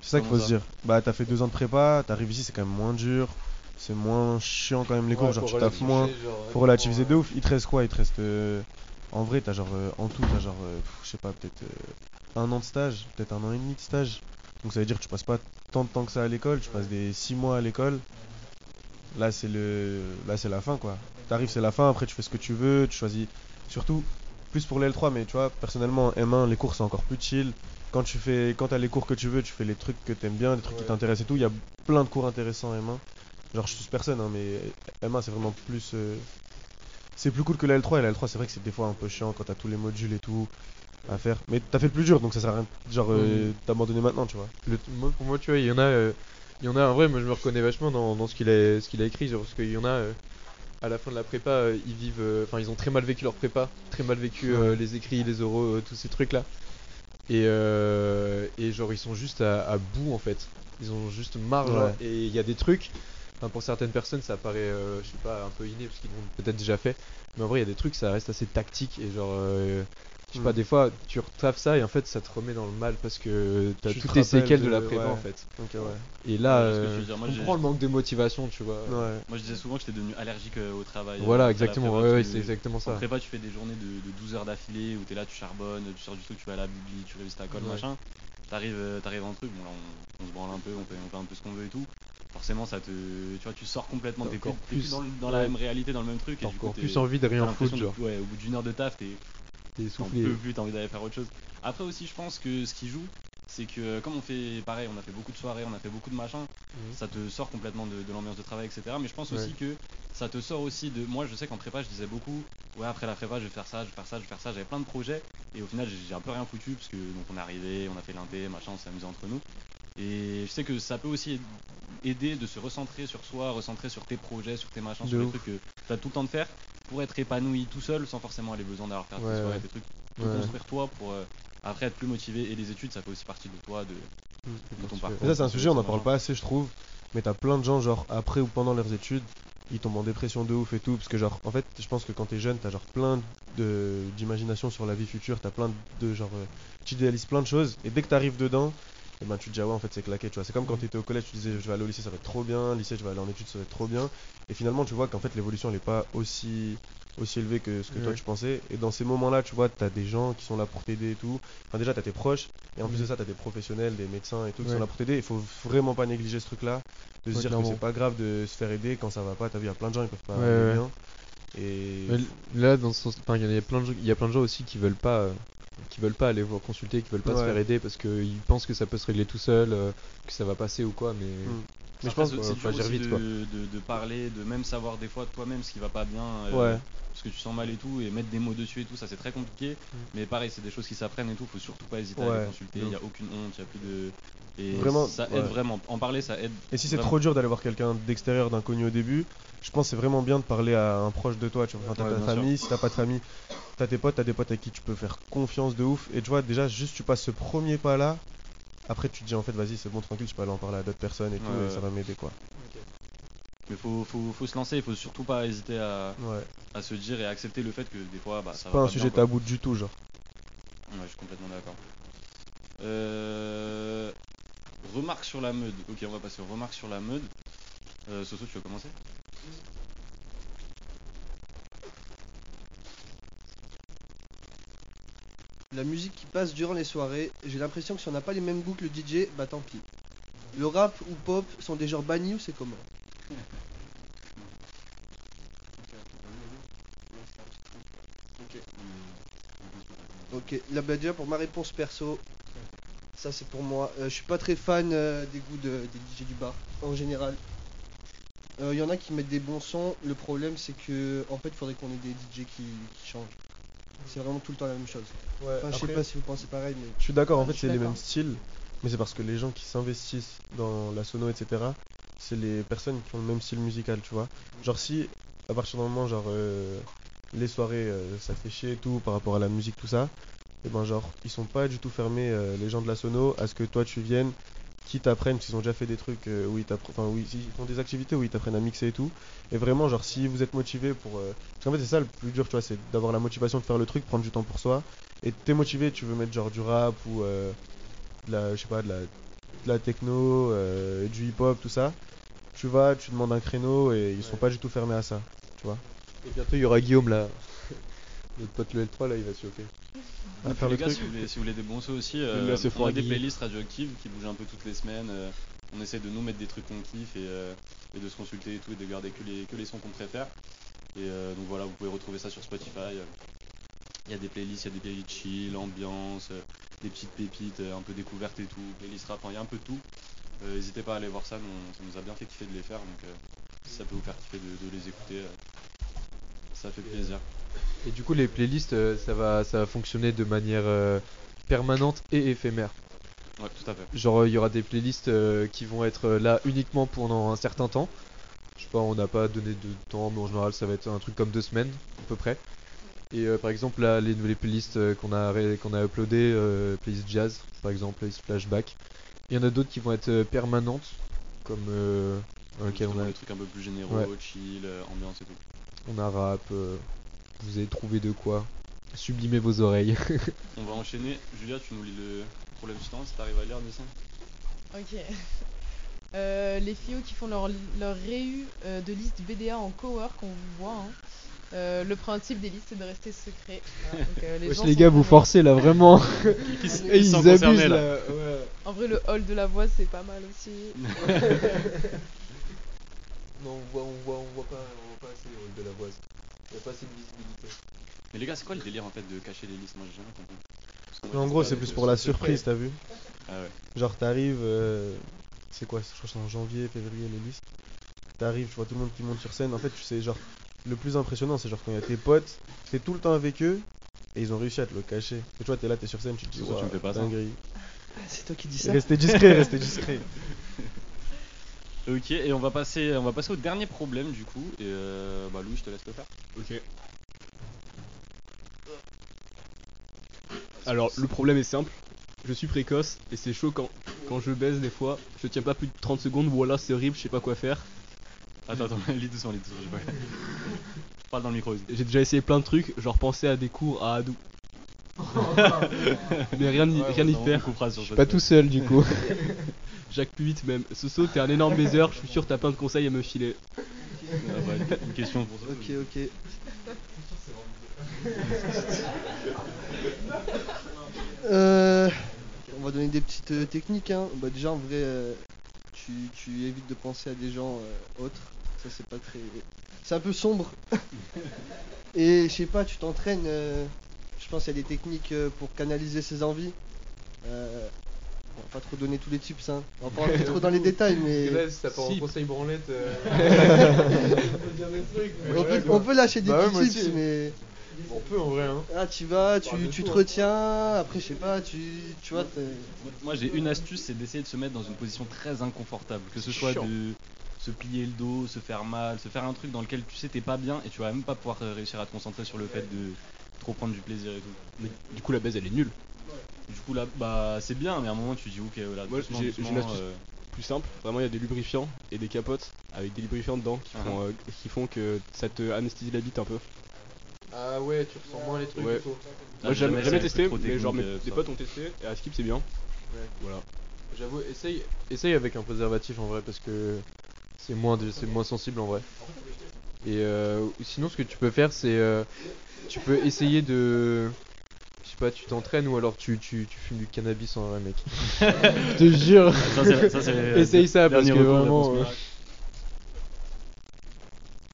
C'est ça qu'il faut se dire. Bah, t'as fait deux ans de prépa, t'arrives ici, c'est quand même moins dur. C'est moins chiant quand même les cours. Ouais, genre, tu taffes moins. genre, Faut relativiser de ouf. Il te reste quoi? Il te reste. euh, En vrai, t'as genre. euh, En tout, t'as genre. euh, Je sais pas, peut-être. euh, Un an de stage, peut-être un an et demi de stage. Donc ça veut dire que tu passes pas tant de temps que ça à l'école, tu passes des 6 mois à l'école. Là c'est le là c'est la fin quoi. T'arrives c'est la fin, après tu fais ce que tu veux, tu choisis surtout plus pour les L3 mais tu vois personnellement M1 les cours c'est encore plus chill. Quand tu fais quand t'as les cours que tu veux, tu fais les trucs que t'aimes bien, des trucs qui t'intéressent et tout, il y a plein de cours intéressants en M1. Genre je suis personne hein, mais M1 c'est vraiment plus euh, c'est plus cool que la L3 et la L3 c'est vrai que c'est des fois un peu chiant quand t'as tous les modules et tout à faire. Mais t'as fait le plus dur donc ça sert à rien genre euh, d'abandonner maintenant tu vois. Le- moi, pour moi, tu vois, il y en a, euh, il y en a. En vrai, moi, je me reconnais vachement dans, dans ce qu'il a, ce qu'il a écrit, genre, parce qu'il y en a. euh, à la fin de la prépa, euh, ils vivent, enfin, ils ont très mal vécu leur prépa, très mal vécu les écrits, les oraux, tous ces trucs là. Et, euh, et genre, ils sont juste à, à bout en fait. Ils ont juste marre. genre, Ouais. et il y a des trucs. Enfin, pour certaines personnes, ça paraît, euh, je sais pas, un peu inné parce qu'ils l'ont peut-être déjà fait. Mais en vrai, il y a des trucs, ça reste assez tactique et genre. euh, je sais pas, Mm. des fois, tu retaffes ça et en fait, ça te remet dans le mal parce que t'as toutes les rappelles séquelles de, de- la prépa ouais. en fait. Ouais. Et là, euh, dire. Moi, comprends le manque de motivation, tu vois. Ouais. Moi je disais souvent que j'étais devenu allergique euh, au travail. Voilà, exactement, prépa, ouais, c'est exactement En ça. prépa, tu fais des journées de, de 12 heures d'affilée où t'es là, tu charbonnes, tu sors du truc, tu vas à la bibli, tu révises ta colle, Ouais. machin. T'arrives, euh, t'arrives en truc, bon là on, on se branle un peu, on fait, on fait un peu ce qu'on veut et tout. Forcément, ça te, tu vois, tu sors complètement, t'es plus, t'es plus plus- dans, la même réalité, dans le même truc. T'as et du coup, encore t'es- plus envie de rien foutre, genre. ouais, au bout d'une heure de taf, t'es T'es T'en essoufflé. peux plus, t'as envie d'aller faire autre chose. Après aussi, je pense que ce qui joue, c'est que euh, comme on fait pareil, on a fait beaucoup de soirées, on a fait beaucoup de machins, Mhm. ça te sort complètement de, de l'ambiance de travail, etc. Mais je pense Ouais. aussi que ça te sort aussi de. Moi, je sais qu'en prépa, je disais beaucoup, ouais, après la prépa, je vais faire ça, je vais faire ça, je vais faire ça. J'avais plein de projets, et au final, j'ai un peu rien foutu, parce que donc on est arrivé, on a fait l'inté, machin, on s'est amusé entre nous. Et je sais que ça peut aussi aider de se recentrer sur soi, recentrer sur tes projets, sur tes machins, De sur les trucs que tu as tout le temps de faire pour être épanoui tout seul sans forcément aller besoin d'avoir faire Ouais, tes soirées, tes trucs, Ouais. construire toi pour euh, après être plus motivé. Et les études, ça fait aussi partie de toi, de, de ton parcours. Mais ça c'est un sujet, on en machin. parle pas assez je trouve. Mais t'as plein de gens genre après ou pendant leurs études, ils tombent en dépression de ouf et tout. Parce que genre en fait je pense que quand t'es jeune, t'as genre plein d'imagination sur la vie future, t'as plein de genre euh, tu idéalises plein de choses. Et dès que t'arrives dedans, et ben tu te dis ah ouais en fait c'est claqué tu vois. C'est comme quand t'étais au collège, tu disais je vais aller au lycée ça va être trop bien, lycée je vais aller en études ça va être trop bien. Et finalement tu vois qu'en fait l'évolution elle est pas aussi aussi élevée que ce que toi tu pensais. Et dans ces moments-là, tu vois, t'as des gens qui sont là pour t'aider et tout. Enfin déjà t'as tes proches et en plus de ça t'as des professionnels, des médecins et tout qui Ouais. sont là pour t'aider. Il faut vraiment pas négliger ce truc-là, de se Ouais, dire que c'est pas grave de se faire aider quand ça va pas. T'as vu, il y a plein de gens ils peuvent pas aller bien. Et Mais là, dans ce sens, enfin, il y a plein de gens, il y a plein de gens aussi qui veulent pas, euh, qui veulent pas aller voir consulter, qui veulent pas se faire aider parce qu'ils pensent que ça peut se régler tout seul, euh, que ça va passer ou quoi, mais. Mm. Mais je pense que c'est faut dur vite, de, quoi. de- de parler, de même savoir des fois toi-même ce qui va pas bien, euh, Ouais. Ce que tu sens mal et tout, et mettre des mots dessus et tout, ça c'est très compliqué. Mais pareil, c'est des choses qui s'apprennent et tout, faut surtout pas hésiter à les consulter, il y a aucune honte, il y a plus de. Et Vraiment, ça aide ouais. vraiment. En parler, ça aide. Et si c'est trop dur d'aller voir quelqu'un d'extérieur, d'inconnu au début, je pense que c'est vraiment bien de parler à un proche de toi. Tu vois, Enfin, t'as Ouais, ta sûr. famille, si t'as pas de famille, t'as tes potes, t'as des potes à qui tu peux faire confiance de ouf. Et tu vois, déjà, juste tu passes ce premier pas là. Après, tu te dis en fait, vas-y, c'est bon, tranquille, je peux aller en parler à d'autres personnes et tout, Ouais, et ça va m'aider quoi. Mais faut, faut, faut se lancer, il faut surtout pas hésiter à, Ouais. à se dire et accepter le fait que des fois, bah, ça C'est va pas un bien, sujet quoi. tabou du tout, genre. Ouais, je suis complètement d'accord. Euh... Remarque sur la meute. Ok, on va passer aux remarques sur la meute. Euh, Soso, tu veux commencer? La musique qui passe durant les soirées, j'ai l'impression que si on n'a pas les mêmes goûts que le DJ, bah tant pis. Le rap ou pop sont des genres bannis ou c'est comment? Ok, là bah déjà pour ma réponse perso, ça c'est pour moi. Euh, je suis pas très fan euh, des goûts de- des DJ du bar en général. Il y en a qui mettent des bons sons. Le problème c'est que en fait il faudrait qu'on ait des DJ qui, qui changent. C'est vraiment tout le temps la même chose. Enfin, je sais pas si vous pensez pareil, mais Je suis d'accord, en Ouais, fait, c'est les mêmes styles, mais c'est parce que les gens qui s'investissent dans la sono, etc., c'est les personnes qui ont le même style musical, tu vois. Genre, si à partir du moment, genre, euh, les soirées, euh, ça fait chier et tout par rapport à la musique, tout ça, et ben, genre, ils sont pas du tout fermés, euh, les gens de la sono, à ce que toi tu viennes, qui t'apprennent, parce qu'ils ont déjà fait des trucs euh, où ils enfin, où ils, font des activités où ils t'apprennent à mixer et tout. Et vraiment, genre, si vous êtes motivé pour. Parce qu'en fait, c'est ça le plus dur, tu vois, c'est d'avoir la motivation de faire le truc, prendre du temps pour soi. Et t'es motivé, tu veux mettre genre du rap ou de la, je sais pas, de la, techno, du hip-hop, tout ça. Tu vas, tu demandes un créneau et ils sont Ouais. pas du tout fermés à ça. Et bientôt il y aura Guillaume là. [laughs] Notre pote le L3 là, il va se à Et faire le les gars, truc. si vous, voulez, si vous voulez des bons sons aussi, euh, se on a des playlists radioactives qui bougent un peu toutes les semaines. euh, on essaie de nous mettre des trucs qu'on kiffe et, euh, et de se consulter et tout et de garder que les, que les sons qu'on préfère. Et euh, donc voilà, vous pouvez retrouver ça sur Spotify. Il y a des playlists, il y a des playlists chill, ambiance, des petites pépites un peu découvertes et tout, playlists rap, enfin, il y a un peu de tout. Euh, N'hésitez pas à aller voir ça, nous, ça nous a bien fait kiffer de les faire. Donc euh, si ça peut vous faire kiffer de, de les écouter, euh, ça fait plaisir. Et du coup, les playlists, ça va, ça va fonctionner de manière permanente et éphémère. Ouais, tout à fait. Genre, il y aura des playlists qui vont être là uniquement pendant un certain temps. Je sais pas, on n'a pas donné de temps, mais en général, ça va être un truc comme deux semaines, à peu près. Et euh, par exemple, là, les nouvelles playlists qu'on a, qu'on a uploadées, euh, playlist jazz, par exemple, playlist flashback. Il y en a d'autres qui vont être euh, permanentes, comme euh, dans lesquelles on Justement, a, des trucs un peu plus généraux, Ouais. chill, euh, ambiance et tout. on a rap. euh, vous avez trouvé de quoi sublimer vos oreilles. [laughs] On va enchaîner. Julia, tu nous lis le problème suivant si t'arrives à lire dessin. Ok. Euh, les filles qui font leur, leur réu euh, de liste BDA en cowork, on voit. hein. Euh, le principe des listes, c'est de rester secret. Voilà, donc, euh, les Wesh, gens les sont gars, vous forcez là, vraiment. [laughs] Qui, Et qui ils abusent concerné, là. ouais. En vrai, le hall de la voix, c'est pas mal aussi. [laughs] Non, on voit, on voit, on voit pas, on voit pas assez le rôle de la voix. Il y a pas assez de visibilité. Mais les gars, c'est quoi le délire en fait de cacher les listes? Moi j'ai jamais compris. Parce que moi, Mais en je gros, sais c'est pas, plus pour la surprise, t'as vu? Ah ouais. Genre, t'arrives, euh, c'est quoi? Je crois que c'est en janvier, février, les listes. T'arrives, tu vois tout le monde qui monte sur scène. En fait, tu sais, genre, le plus impressionnant, c'est genre quand il y a tes potes, t'es tout le temps avec eux et ils ont réussi à te le cacher. Et tu vois, t'es là, t'es sur scène, tu te dis, Pourquoi tu me fais pas ça dinguerie. [laughs] C'est toi qui dis ça Restez discret, restez discret. [laughs] Ok, et on va passer, on va passer au dernier problème du coup. Et euh, bah Louis, je te laisse le faire. Ok. Alors, le problème est simple. Je suis précoce et c'est chaud quand, quand je baise des fois. Je tiens pas plus de 30 secondes, voilà, c'est horrible, je sais pas quoi faire. Attends, attends, [laughs] lis doucement, lis doucement. j'ai pas- Je [laughs] parle dans le micro. J'ai déjà essayé plein de trucs, genre penser à des cours à Hadou. [laughs] Mais rien n'y Ouais, rien on faire. Je suis pas tout seul du coup. Jacques plus vite même. Soso, t'es un énorme baiser, je suis sûr t'as plein de conseils à me filer. Ah bah, une question pour ça. Ok, ok. Euh, on va donner des petites euh, techniques. Hein. Bah, déjà, en vrai, euh, tu, tu évites de penser à des gens euh, autres. Ça, c'est pas très. C'est un peu sombre. [laughs] Et je sais pas, tu t'entraînes. euh, je pense qu'il y a des techniques euh, pour canaliser ses envies. Euh, on va pas trop donner tous les tips. Hein. On va pas rentrer trop dans les détails, mais. Là, Si. un conseil branlette. euh, [laughs] On peut, on peut lâcher des Bah ouais, petits tips, aussi. mais. On peut en vrai, hein. Ah, tu vas, tu, tu te retiens, après, je sais pas, tu, tu vois, t'es- Moi j'ai une astuce, c'est d'essayer de se mettre dans une position très inconfortable. Que ce soit chiant. de se plier le dos, se faire mal, se faire un truc dans lequel tu sais t'es pas bien et tu vas même pas pouvoir euh, réussir à te concentrer sur le fait de trop prendre du plaisir et tout. Mais du coup, la baise elle est nulle. Du coup là, bah c'est bien, mais à un moment tu dis ok, voilà, Moi, j'ai- euh, Plus simple, vraiment, il y a des lubrifiants et des capotes avec des lubrifiants dedans qui font, euh, qui font que ça te anesthésie la bite un peu. Ah ouais, tu ressens moins les trucs Ouais. et tout. Ah, Moi, j'ai jamais, testé, mais genre mes, euh, des potes ont testé et à Skip c'est bien. Voilà. J'avoue, essaye, essaye avec un préservatif en vrai parce que c'est moins, de- c'est moins sensible en vrai. Et euh, sinon, ce que tu peux faire, c'est euh, tu peux essayer de, je sais pas, tu t'entraînes ou alors tu, tu, tu fumes du cannabis en vrai, mec. [laughs] Je te jure. Ça, [laughs] Essaye ça parce que vraiment. euh,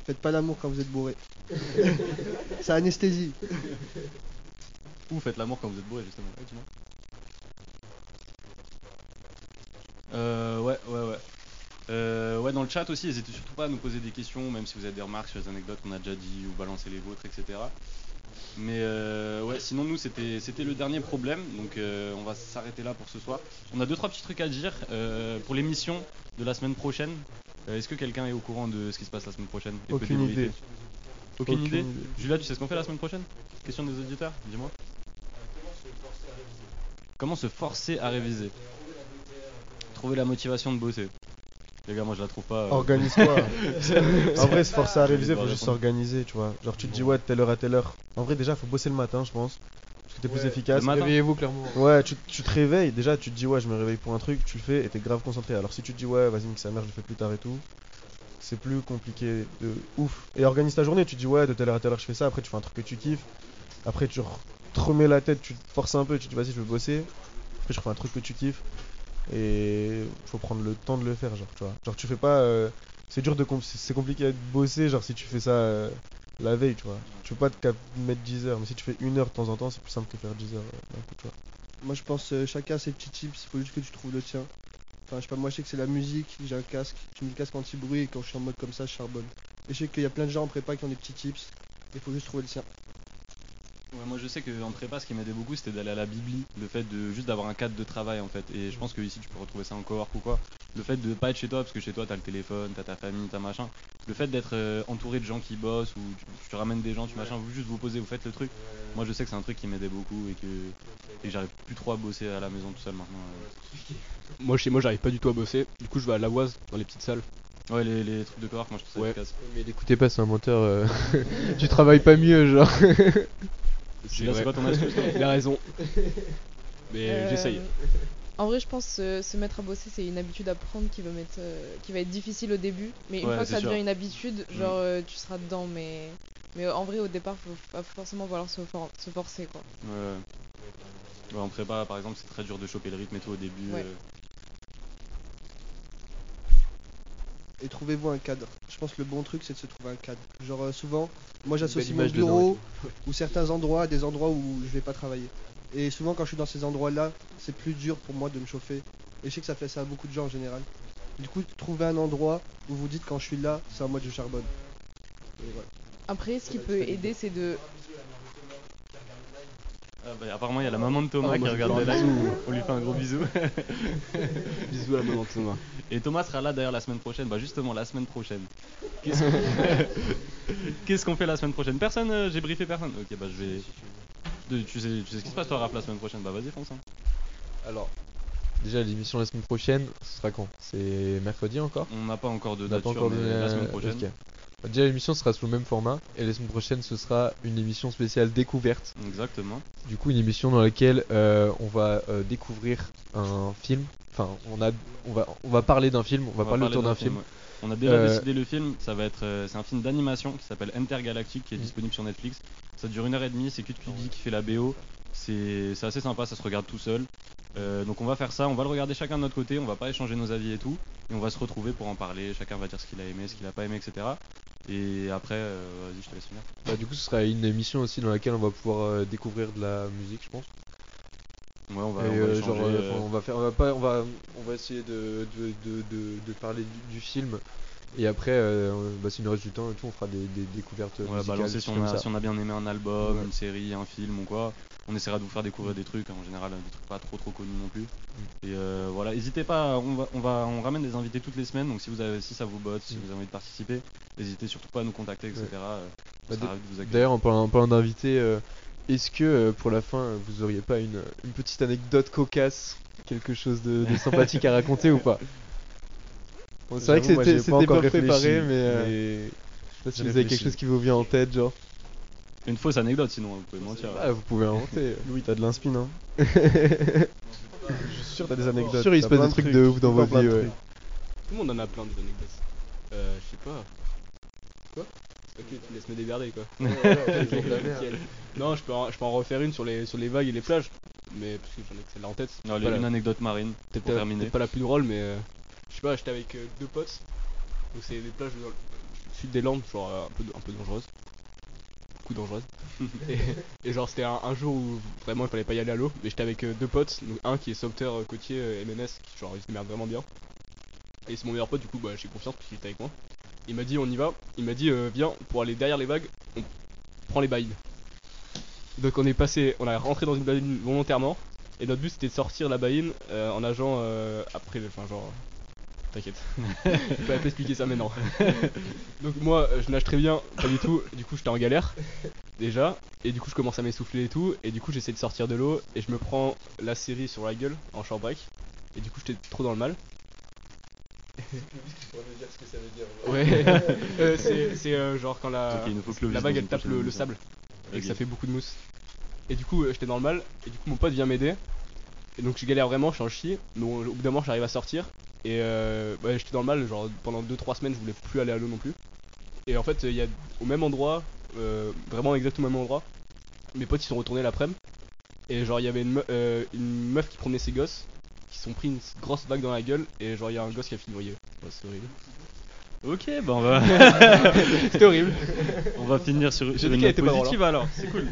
faites pas l'amour quand vous êtes bourré. [laughs] Ça anesthésie. Ou faites l'amour quand vous êtes bourré justement. Ouais. Euh, ouais, ouais, ouais. Euh, ouais, dans le chat aussi, n'hésitez surtout pas à nous poser des questions, même si vous avez des remarques sur les anecdotes qu'on a déjà dit ou balancer les vôtres, etc. Mais euh, ouais, sinon nous c'était c'était le dernier problème, donc euh, on va s'arrêter là pour ce soir. On a deux trois petits trucs à dire euh, pour l'émission de la semaine prochaine. Euh, Est-ce que quelqu'un est au courant de ce qui se passe la semaine prochaine Aucune idée. Aucune, Aucune idée idée. Julia, tu sais ce qu'on fait la semaine prochaine? Question des auditeurs, dis-moi. Comment se forcer à réviser? Trouver la motivation de bosser. Les gars, moi je la trouve pas. euh, Organise-toi. [laughs] en vrai, se forcer à vais réviser, faut juste s'organiser, tu vois. Genre, tu te dis, ouais, de telle heure à telle heure. En vrai, déjà, faut bosser le matin, je pense. Parce que t'es plus efficace. Réveillez-vous clairement. Ouais, tu, tu te réveilles, déjà tu te dis ouais je me réveille pour un truc, tu le fais et t'es grave concentré. Alors si tu te dis ouais vas-y nique sa mère je le fais plus tard et tout, c'est plus compliqué de ouf. Et organise ta journée, tu te dis ouais de telle heure à telle heure je fais ça, après tu fais un truc que tu kiffes, après tu, te remets la tête, tu te forces un peu, tu te dis vas-y, je veux bosser. Après, je fais un truc que tu kiffes. Et faut prendre le temps de le faire, genre, tu vois. Genre, tu fais pas. euh, c'est dur de. c'est compliqué de bosser, genre, si tu fais ça euh, la veille, tu vois. Tu peux pas te mettre 10 heures, mais si tu fais une heure de temps en temps, c'est plus simple que faire 10 heures euh, coup, tu vois. Moi je pense euh, chacun ses petits tips, il faut juste que tu trouves le tien. Enfin je sais pas, moi je sais que c'est la musique, j'ai un casque, tu mets le casque anti-bruit et quand je suis en mode comme ça je charbonne. Et je sais qu'il y a plein de gens en prépa qui ont des petits tips, il faut juste trouver le sien. Ouais, moi je sais qu'en prépa ce qui m'aidait beaucoup c'était d'aller à la bibli, le fait de juste d'avoir un cadre de travail en fait. Et je pense que ici tu peux retrouver ça en cowork ou quoi. Le fait de pas être chez toi parce que chez toi t'as le téléphone, t'as ta famille, t'as machin. Le fait d'être euh, entouré de gens qui bossent ou tu, tu te ramènes des gens, tu machin, vous juste vous posez, vous faites le truc. Moi je sais que c'est un truc qui m'aidait beaucoup et que, et que j'arrive plus trop à bosser à la maison tout seul maintenant. euh. Moi chez moi j'arrive pas du tout à bosser. Du coup je vais à l'Avoise dans les petites salles. Ouais les, les trucs de cowork moi je trouve ça Ouais. efficace. Mais l'écoutez pas, c'est un menteur. euh, [laughs] tu travailles pas mieux, genre. [laughs] C'est quoi ton astuce Il a raison. [laughs] Mais Euh, j'essaye. En vrai, je pense euh, se mettre à bosser, c'est une habitude à prendre qui va, mettre, euh, qui va être difficile au début. Mais une Ouais, fois que ça sûr. devient une habitude, Mm. genre euh, tu seras dedans. Mais, mais en vrai, au départ, faut pas forcément vouloir se, for- se forcer. quoi. Ouais. Ouais, en prépa par exemple c'est très dur de choper le rythme et tout au début. Ouais. euh. Et trouvez-vous un cadre. Je pense que le bon truc c'est de se trouver un cadre. Genre euh, souvent, moi j'associe mon bureau ou certains endroits à des endroits où je vais pas travailler. Et souvent quand je suis dans ces endroits là, c'est plus dur pour moi de me chauffer. Et je sais que ça fait ça à beaucoup de gens en général. Du coup, trouvez un endroit où vous dites quand je suis là, c'est en mode je charbonne. Et voilà. Après, ce qui peut aider, c'est de. Ah, bah, apparemment il y a la maman de Thomas Ah, qui regarde vais le faire un live. On lui fait un gros bisou. [laughs] Bisous à la maman de Thomas. Et Thomas sera là d'ailleurs la semaine prochaine. Bah justement la semaine prochaine. Qu'est-ce qu'on Qu'est-ce qu'on fait la semaine prochaine? Personne euh, J'ai briefé personne. Ok bah je vais. De- tu, sais, tu sais ce qui se passe toi Raph la semaine prochaine? Bah vas-y fonce. hein. Alors, déjà, l'émission la semaine prochaine, ce sera quand? C'est mercredi encore? On n'a pas encore de On n'a date pas encore mais donné la semaine prochaine. Déjà, l'émission sera sous le même format. Et la semaine prochaine, ce sera une émission spéciale découverte. Exactement. Du coup, une émission dans laquelle euh, on va euh, découvrir un film. Enfin, on, a, on, va, on va parler d'un film, on va parler autour d'un film. ouais. On a déjà Euh, décidé le film, ça va être euh, c'est un film d'animation qui s'appelle Intergalactic qui est Mm. disponible sur Netflix. Ça dure une heure et demie, c'est Cudi qui fait la BO. C'est c'est assez sympa, ça se regarde tout seul. Euh, donc on va faire ça, on va le regarder chacun de notre côté, on va pas échanger nos avis et tout, et on va se retrouver pour en parler, chacun va dire ce qu'il a aimé, ce qu'il a pas aimé, etc. Et après, euh, vas-y, je te laisse finir. Bah, du coup, ce sera une émission aussi dans laquelle on va pouvoir euh, découvrir de la musique, je pense. Ouais, on va, Et, on va euh, échanger, genre, enfin, on va faire, on va pas, on va, on va essayer de, de, de, de, de parler du, du film. Et après, euh, bah, s'il nous reste du temps et tout, on fera des, des découvertes musicales, balancer si on, a, ça. si on a bien aimé un album, Ouais. une série, un film ou quoi. On essaiera de vous faire découvrir des trucs, en général des trucs pas trop trop connus non plus. Mm. Et euh, voilà, n'hésitez pas, on va, on va, on ramène des invités toutes les semaines, donc si vous avez, si ça vous botte, si Mm. vous avez envie de participer, n'hésitez surtout pas à nous contacter, etc. Euh, Bah. D'ailleurs, en parlant, d'invités, euh, est-ce que euh, pour la fin, vous auriez pas une, une petite anecdote cocasse, quelque chose de, de sympathique à raconter ou pas? Bon, C'est vrai que c'était j'ai c'était encore pas réfléchi, préparé, mais, euh, mais je sais pas si vous avez quelque chose qui vous vient en tête, genre. Une fausse anecdote, sinon vous pouvez mentir. Ah, vous pouvez inventer. [laughs] Louis, t'as de l'inspin, hein Je Je suis sûr, t'as des anecdotes. sûr, il se passe des de trucs de ouf dans tout le vos vies, ouais. Tout le monde en a plein des anecdotes. Euh, je sais pas. Quoi? Ok, tu laisses me démerder quoi. [laughs] [laughs] Non, je peux, en, je peux en refaire une sur les, sur les vagues et les plages. Mais parce que j'en ai que celle-là en tête. Non, Voilà. une anecdote marine, Peut-être pour pas, terminer. peut-être pas la plus drôle, mais euh, je sais pas, j'étais avec euh, deux potes. Donc c'est des plages dans le sud des Landes, genre euh, un peu, un peu dangereuses. Beaucoup dangereuses. et, genre c'était un, jour où vraiment il fallait pas y aller à l'eau. Mais j'étais avec euh, deux potes, donc un qui est sauveteur euh, côtier euh, MNS, qui genre il se démerde vraiment bien. Et c'est mon meilleur pote, du coup bah, j'ai confiance parce qu'il était avec moi. Il m'a dit on y va, il m'a dit viens pour aller derrière les vagues, on prend les baïnes. Donc on est passé, on a rentré dans une baïne volontairement. Et notre but c'était de sortir la baïne en nageant après, enfin genre. T'inquiète, [laughs] je peux pas t'expliquer ça maintenant. [laughs] Donc moi euh, je nage très bien, pas du tout, du coup j'étais en galère déjà, et du coup je commence à m'essouffler et tout, et du coup j'essaie de sortir de l'eau, et je me prends la série sur la gueule en short break, et du coup j'étais trop dans le mal. Ouais, [laughs] Euh, c'est c'est, euh, genre quand la, Ok, il nous faut que le la vise vague elle tape le, sable et que ça fait beaucoup de mousse. Et du coup, euh, j'étais dans le mal, et du coup, mon pote vient m'aider. Et donc, je galère vraiment, je suis en chie. Mais au bout d'un moment, j'arrive à sortir. Et euh, ouais, j'étais dans le mal, genre pendant 2-3 semaines, je voulais plus aller à l'eau non plus. Et en fait, il y a au même endroit, euh, vraiment exactement au même endroit, mes potes ils sont retournés l'après-midi. Et genre, il y avait une, me- euh, une meuf qui promenait ses gosses, qui se sont pris une grosse vague dans la gueule, et genre, il y a un gosse qui a fini noyé. Ouais, c'est horrible. Ok, bah on va, [laughs] C'était horrible. [laughs] on va finir sur, sur dit une qu'elle note positive alors. C'est cool.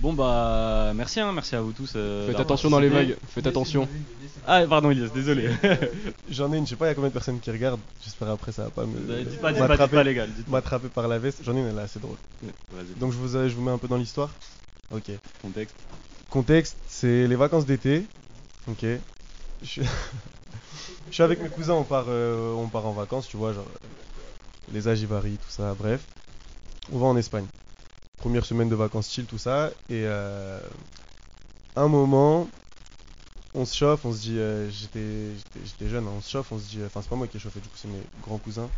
Bon bah merci hein, merci à vous tous. euh, Faites attention dans les vagues, faites attention. Ah pardon Elias, désolé. [laughs] J'en ai une, je sais pas, il y a combien de personnes qui regardent. J'espère après ça va pas me dites pas, dites pas, dites m'attraper pas légal. dites pas. m'attraper par la veste. J'en ai une, elle est assez drôle. Donc je vous, euh, je vous mets un peu dans l'histoire. Ok. Contexte. Contexte, c'est les vacances d'été. Ok. Je suis... [laughs] je suis avec mes cousins, on part, euh, on part en vacances, tu vois, genre les âges ils varient, tout ça. Bref, on va en Espagne. Première semaine de vacances chill, tout ça. Et euh, un moment, on se chauffe, on se dit, euh, j'étais, j'étais- j'étais jeune, hein, on se chauffe, on se dit, enfin c'est pas moi qui ai chauffé, du coup c'est mes grands cousins.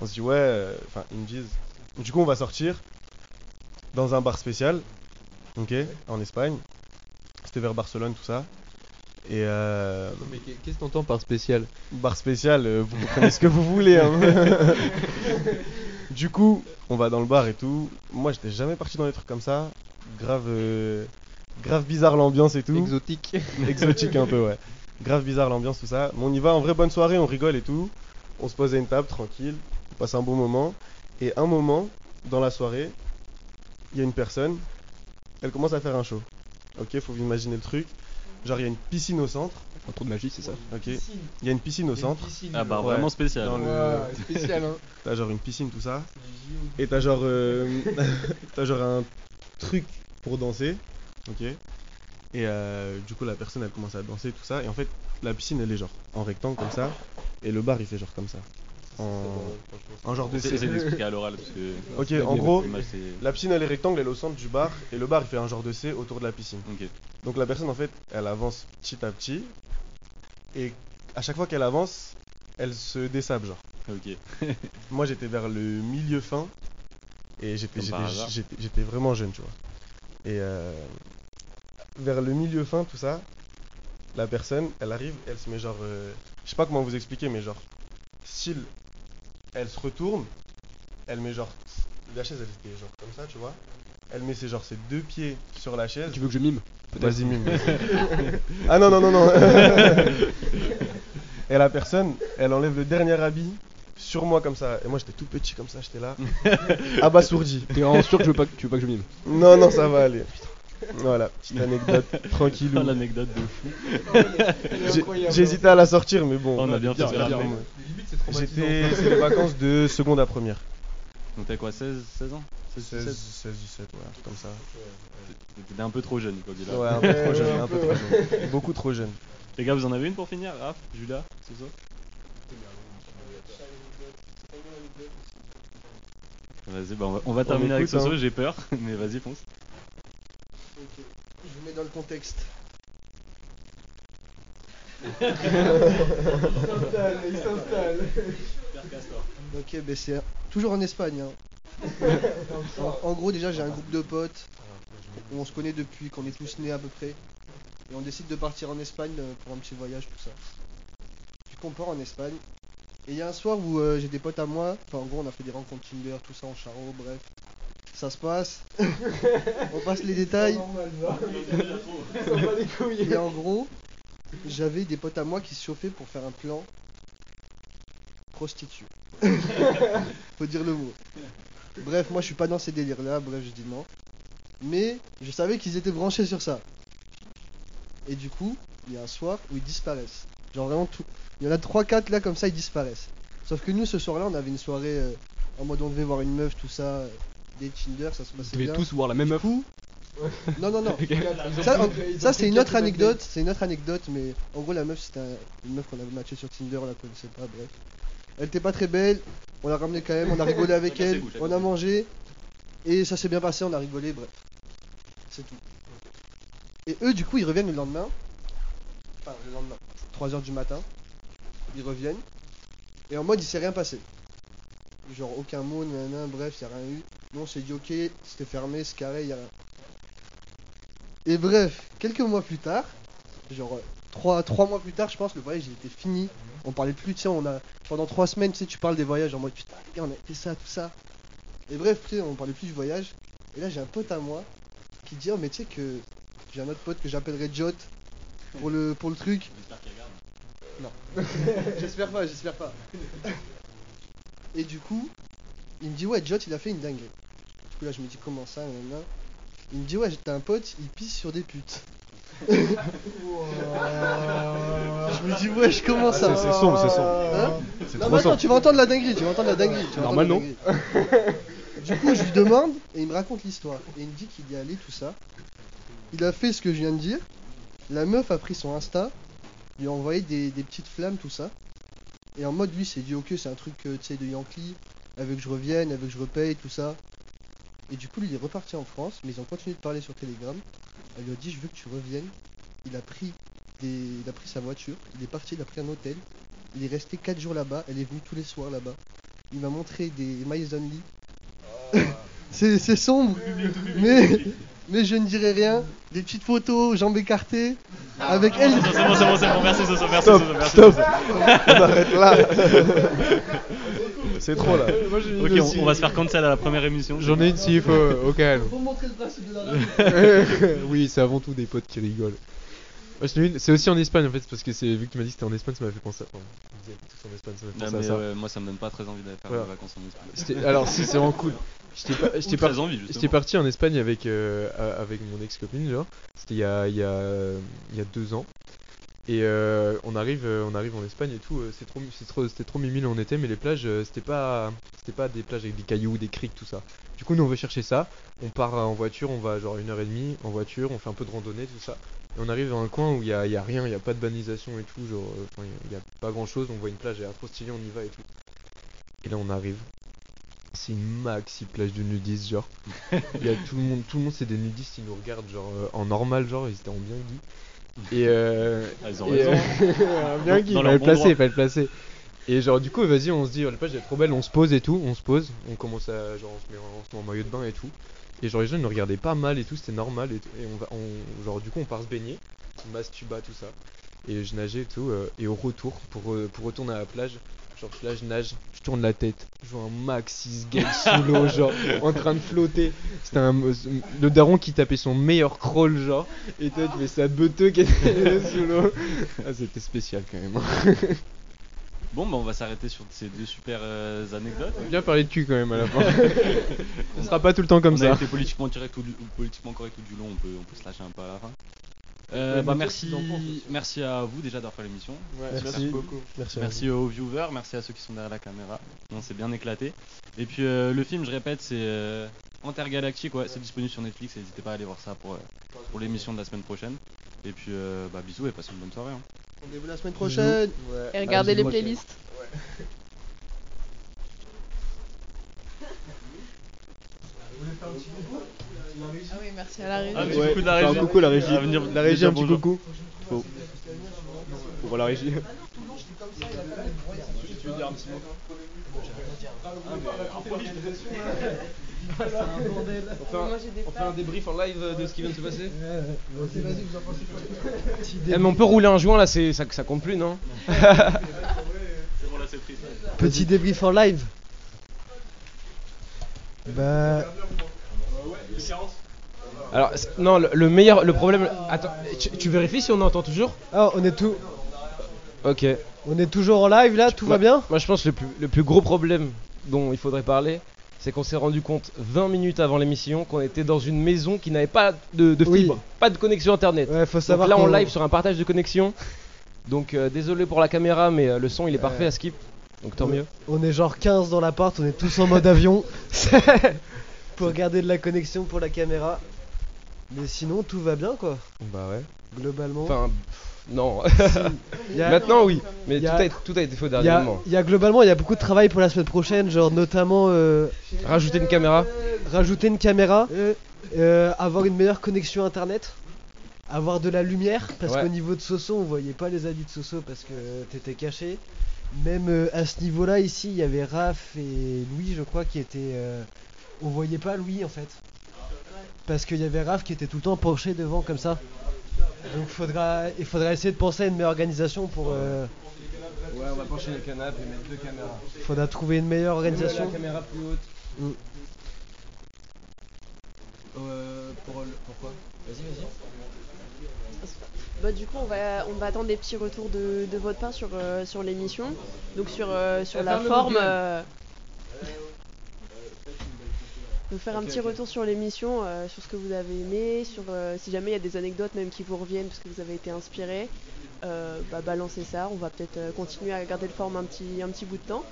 On se dit ouais, euh, enfin ils me disent, du coup on va sortir dans un bar spécial, ok, en Espagne. C'était vers Barcelone, tout ça. Et euh, Mais qu'est- qu'est-ce que t'entends par spécial? bar spécial, euh, vous comprenez ce que vous voulez. hein. [laughs] du coup, on va dans le bar et tout. Moi, j'étais jamais parti dans des trucs comme ça. Grave, euh, grave bizarre l'ambiance et tout. Exotique. [laughs] Exotique un peu, ouais. Grave bizarre l'ambiance, tout ça. Mais on y va en vraie bonne soirée, on rigole et tout. On se pose à une table, tranquille. On passe un bon moment. Et un moment, dans la soirée, il y a une personne. Elle commence à faire un show. Ok, faut vous imaginer le truc. Genre, il y a une piscine au centre. Un trou de magie, c'est ça. Ok. Il y a une piscine au centre. Ah bah Ouais. vraiment spécial. Dans le- Ouais, spécial hein. [laughs] T'as genre une piscine, tout ça. Et t'as genre, euh, [laughs] t'as genre un truc pour danser. Ok. Et euh, du coup, la personne elle commence à danser, tout ça. Et en fait, la piscine elle est genre en rectangle comme ça. Et le bar il fait genre comme ça. En, en genre de d'expliquer à l'oral parce que. [laughs] Ok, en gros, la piscine elle est rectangle, elle est au centre du bar. Et le bar il fait un genre de C autour de la piscine. Donc la personne en fait, elle avance petit à petit. Et à chaque fois qu'elle avance, elle se dessape genre. Ok. [laughs] Moi j'étais vers le milieu fin et j'étais vraiment jeune tu vois. Et euh, vers le milieu fin tout ça, la personne elle arrive, elle se met genre euh, je sais pas comment vous expliquer mais genre style elle se retourne, elle met genre la chaise elle était genre comme ça tu vois. Elle met ses genre ses deux pieds sur la chaise. Tu veux que je mime? Vas-y mime. [laughs] ah non non non non. [laughs] Et la personne, elle enlève le dernier habit sur moi comme ça. Et moi j'étais tout petit comme ça, j'étais là. [laughs] Abasourdi. T'es vraiment sûr que je veux pas, que tu veux pas que je mime? Non, non, ça va aller. Voilà, petite anecdote [laughs] tranquillou. Oh, L'anecdote de fou. J'ai- hésité à la sortir, mais bon. On a bien fait bien. bien. J'étais. [laughs] C'est les vacances de seconde à première. Donc t'as quoi 16, 16 ans? 16, 16, 17 16, 17, ouais, un truc comme ça. T'étais un peu trop jeune quoi là. Ouais, un [laughs] peu trop jeune, un peu trop jeune. Beaucoup trop jeune. Les gars, vous en avez une pour finir? Raph, Julia, c'est ça? Vas-y, bah on va, on va terminer avec écoute, Soso, hein. j'ai peur, mais vas-y, fonce. Ok, Je vous mets dans le contexte. [laughs] Il s'installe. Ok, ben c'est toujours en Espagne. hein. [laughs] en, en gros, déjà, j'ai un groupe de potes où on se connaît depuis qu'on est tous nés à peu près. Et on décide de partir en Espagne euh, pour un petit voyage, tout ça. Du coup, on part en Espagne. Et il y a un soir où euh, j'ai des potes à moi. Enfin, en gros, on a fait des rencontres Tinder, tout ça en charo, bref. Ça se passe. on passe les détails. Et en gros, j'avais des potes à moi qui se chauffaient pour faire un plan prostituée. Faut dire le mot. Bref, moi je suis pas dans ces délires là, bref, je dis non. Mais je savais qu'ils étaient branchés sur ça. Et du coup, il y a un soir où ils disparaissent. Genre vraiment tout. Il y en a 3-4 là comme ça, ils disparaissent. Sauf que nous ce soir là, on avait une soirée euh, en mode on devait voir une meuf, tout ça, des Tinder, ça se Vous passait devez bien. tous voir la même meuf. [laughs] Non, non, non. [laughs] Ça, en- ça, c'est une autre anecdote, c'est une autre anecdote, mais en gros la meuf c'était un- une meuf qu'on avait matché sur Tinder, on la connaissait pas, bref. Elle était pas très belle, on l'a ramenée quand même, on a rigolé avec [laughs] elle, on a mangé, et ça s'est bien passé, on a rigolé, bref. C'est tout. Et eux du coup ils reviennent le lendemain, enfin le lendemain, 3h du matin, ils reviennent, et en mode il s'est rien passé. Genre aucun mot, nanana, bref, y a rien eu. Nous on s'est dit ok, c'était fermé, c'est carré, y a rien. Et bref, quelques mois plus tard, genre 3, mois plus tard, je pense, le voyage il était fini. On parlait plus, tu sais, on a pendant 3 semaines, tu sais, tu parles des voyages en mode putain, les gars, on a fait ça, tout ça. Et bref, tu sais, on parlait plus du voyage. Et là, j'ai un pote à moi qui dit, oh, mais tu sais que J'ai un autre pote que j'appellerai Jot pour le, pour le truc. J'espère [laughs] pas, j'espère pas. Et du coup, il me dit ouais, Jot il a fait une dinguerie. Du coup là je me dis comment ça. Il me dit ouais, t'as un pote, il pisse sur des putes. [laughs] je me dis ouais, je commence Ah, ça. c'est- sombre, c'est sombre. Hein non, trop mais attends, tu vas entendre la dinguerie, tu vas entendre la dinguerie. tu vas Normal, dinguerie. Du coup, je lui demande et il me raconte l'histoire. Et il me dit qu'il y est allé, tout ça. Il a fait ce que je viens de dire. La meuf a pris son Insta, lui a envoyé des, des petites flammes, tout ça. Et en mode, lui, s'est dit, ok, c'est un truc, euh, tu sais, de Yankee, elle veut que je revienne, elle veut que je repaye, tout ça. Et du coup, lui, il est reparti en France, mais ils ont continué de parler sur Telegram. Elle lui a dit, je veux que tu reviennes. Il a pris, des... il a pris sa voiture, il est parti, il a pris un hôtel. Il est resté 4 jours là-bas, elle est venue tous les soirs là-bas. Il m'a montré des Miles Only. [laughs] c'est c'est sombre, mais, mais je ne dirai rien. Des petites photos, jambes écartées, avec elle. C'est bon, c'est bon, c'est bon, c'est bon, merci Soso, merci Stop, merci stop. Soso. On arrête là. [laughs] c'est trop là. [laughs] Moi, j'ai une Ok, aussi. on, on va se faire cancel à la première émission. J'en ai une s'il faut, au calme. Faut montrer le principe de la [laughs] radio. oui, c'est avant tout des potes qui rigolent. Moi, j'en ai une- C'est aussi en Espagne en fait, parce que c'est vu que tu m'as dit que c'était en Espagne, ça m'a fait penser à. Enfin, vous êtes tous en Espagne, ça m'a fait penser à mais ça. ouais, moi ça me donne pas très envie d'aller faire Voilà. des vacances en Espagne. Alors, si, c'est vraiment cool. J'étais pas- Ou j'étais très par- envie J'étais justement. parti en Espagne avec, euh, a- avec mon ex-copine, genre. C'était il y a, il y, a, euh, il y a deux ans. Et euh, on, arrive, euh, on arrive en Espagne et tout. euh, c'est trop, c'est trop, c'était trop mimi là où on était, mais les plages, c'était pas, c'était pas des plages avec des cailloux, des criques, tout ça. Du coup, nous on veut chercher ça. On part en voiture, on va genre une heure et demie en voiture, on fait un peu de randonnée, tout ça. Et on arrive dans un coin où il y a, il y a rien, il y a pas de banisation et tout, genre, il y a pas grand chose. On voit une plage, elle est trop stylée, on y va et tout. Et là, on arrive. C'est une maxi plage de nudistes, genre. [laughs] Il y a tout le monde, tout le monde c'est des nudistes, ils nous regardent genre en normal, genre ils étaient en bien gui. Et euh, Ah, ils ont et, raison. euh, [laughs] bien Dans- gui, dans il leur fallait le placer, fallait le placer. Et genre du coup, vas-y, on se dit, oh, la plage est trop belle, on se pose et tout, on se pose, on commence à genre on se met, en- on se met en maillot de bain et tout. Et genre les gens ils nous regardaient pas mal et tout, c'était normal et, tout, et on va, on, genre du coup on part se baigner, on masturba tout ça. Et je nageais et tout, euh, et au retour pour, euh, pour retourner à la plage, genre là je nage, tourne la tête, je vois un maxi gay sous l'eau, [laughs] genre en train de flotter. C'était un, le daron qui tapait son meilleur crawl, genre, et toi tu fais sa beuteux qui était [laughs] sous l'eau. Ah, c'était spécial quand même. [laughs] Bon, bah on va s'arrêter sur ces deux super euh, anecdotes. Bien parler de cul quand même à la fin. Ce sera pas tout le temps comme on a ça. été politiquement correct ou, du- ou politiquement correct tout du long, on peut, on peut se lâcher un peu à la fin. Euh, bah merci, merci à vous déjà d'avoir fait l'émission. Merci. beaucoup. Merci. aux viewers, merci à ceux qui sont derrière la caméra. On s'est bien éclaté. Et puis euh, le film, je répète, c'est euh, Intergalactique, ouais, c'est disponible sur Netflix. N'hésitez pas à aller voir ça pour, euh, pour l'émission de la semaine prochaine. Et puis euh, bah, bisous et passez une bonne soirée. hein. Rendez-vous la semaine prochaine. Et regardez les dis-moi que- playlists. [laughs] Ah oui, merci à la régie. Ah, petit Ouais, coucou de la faire un régie. coucou, la régie. Venir- La régie, un petit bonjour. coucou. Faut... Faut voir la régie. On fait [laughs] un débrief en live de ce qui vient de se passer Vas-y, vas-y, vous en pensez quoi Eh, mais on peut rouler un joint là, c'est ça, ça compte plus, non [laughs] Petit débrief en live. Bah, Alors, non, le, le meilleur, le problème. Attends, tu, tu vérifies si on entend toujours ah, on est tout, Ok. on est toujours en live là, tout va bien Moi, je pense que le plus, le plus gros problème dont il faudrait parler, c'est qu'on s'est rendu compte 20 minutes avant l'émission qu'on était dans une maison qui n'avait pas de, de Oui. fibre, pas de connexion internet. Ouais, faut Donc savoir. là, on qu'on- live sur un partage de connexion. Donc, euh, désolé pour la caméra, mais euh, le son il est parfait à skip. Donc, tant mieux. On est genre 15 dans l'appart, on est tous en mode avion. [laughs] pour garder de la connexion pour la caméra. Mais sinon, tout va bien quoi, Bah ouais. globalement. Enfin, non. [laughs] [laughs] A- Maintenant, oui. Mais tout, a- été- tout a été fait au il dernier y a, moment. il y a globalement, il y a beaucoup de travail pour la semaine prochaine, genre notamment euh, Rajouter une caméra. rajouter une caméra, euh, avoir une meilleure connexion internet, avoir de la lumière, parce Ouais. qu'au niveau de Soso, on voyait pas les habits de Soso parce que t'étais caché. Même euh, à ce niveau-là, ici, il y avait Raph et Louis, je crois, qui étaient. euh, on voyait pas Louis en fait. Parce qu'il y avait Raph qui était tout le temps penché devant comme ça. Donc faudra, il faudra essayer de penser à une meilleure organisation pour. euh, Ouais, on va pencher les canapes et mettre deux caméras. faudra trouver une meilleure organisation. caméra plus haute. Euh, pour le- pourquoi Vas-y, vas-y. Bah, du coup, on va, on va attendre des petits retours de, de votre part sur, euh, sur l'émission. Donc, sur, euh, sur Eh, la forme. Euh, de faire un petit retour sur l'émission, euh, sur ce que vous avez aimé, sur euh, si jamais il y a des anecdotes même qui vous reviennent parce que vous avez été inspiré, euh, bah, balancez ça. On va peut-être euh, continuer à garder le forme un petit, un petit bout de temps.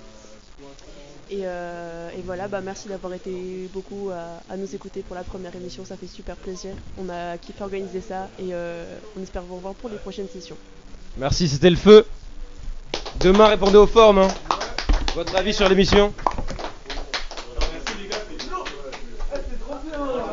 Et, euh, et voilà, bah, merci d'avoir été beaucoup à, à nous écouter pour la première émission, ça fait super plaisir. On a kiffé organiser ça et euh, on espère vous revoir pour les prochaines sessions. Merci, c'était le feu. Demain, répondez aux formes. hein. Votre avis sur l'émission?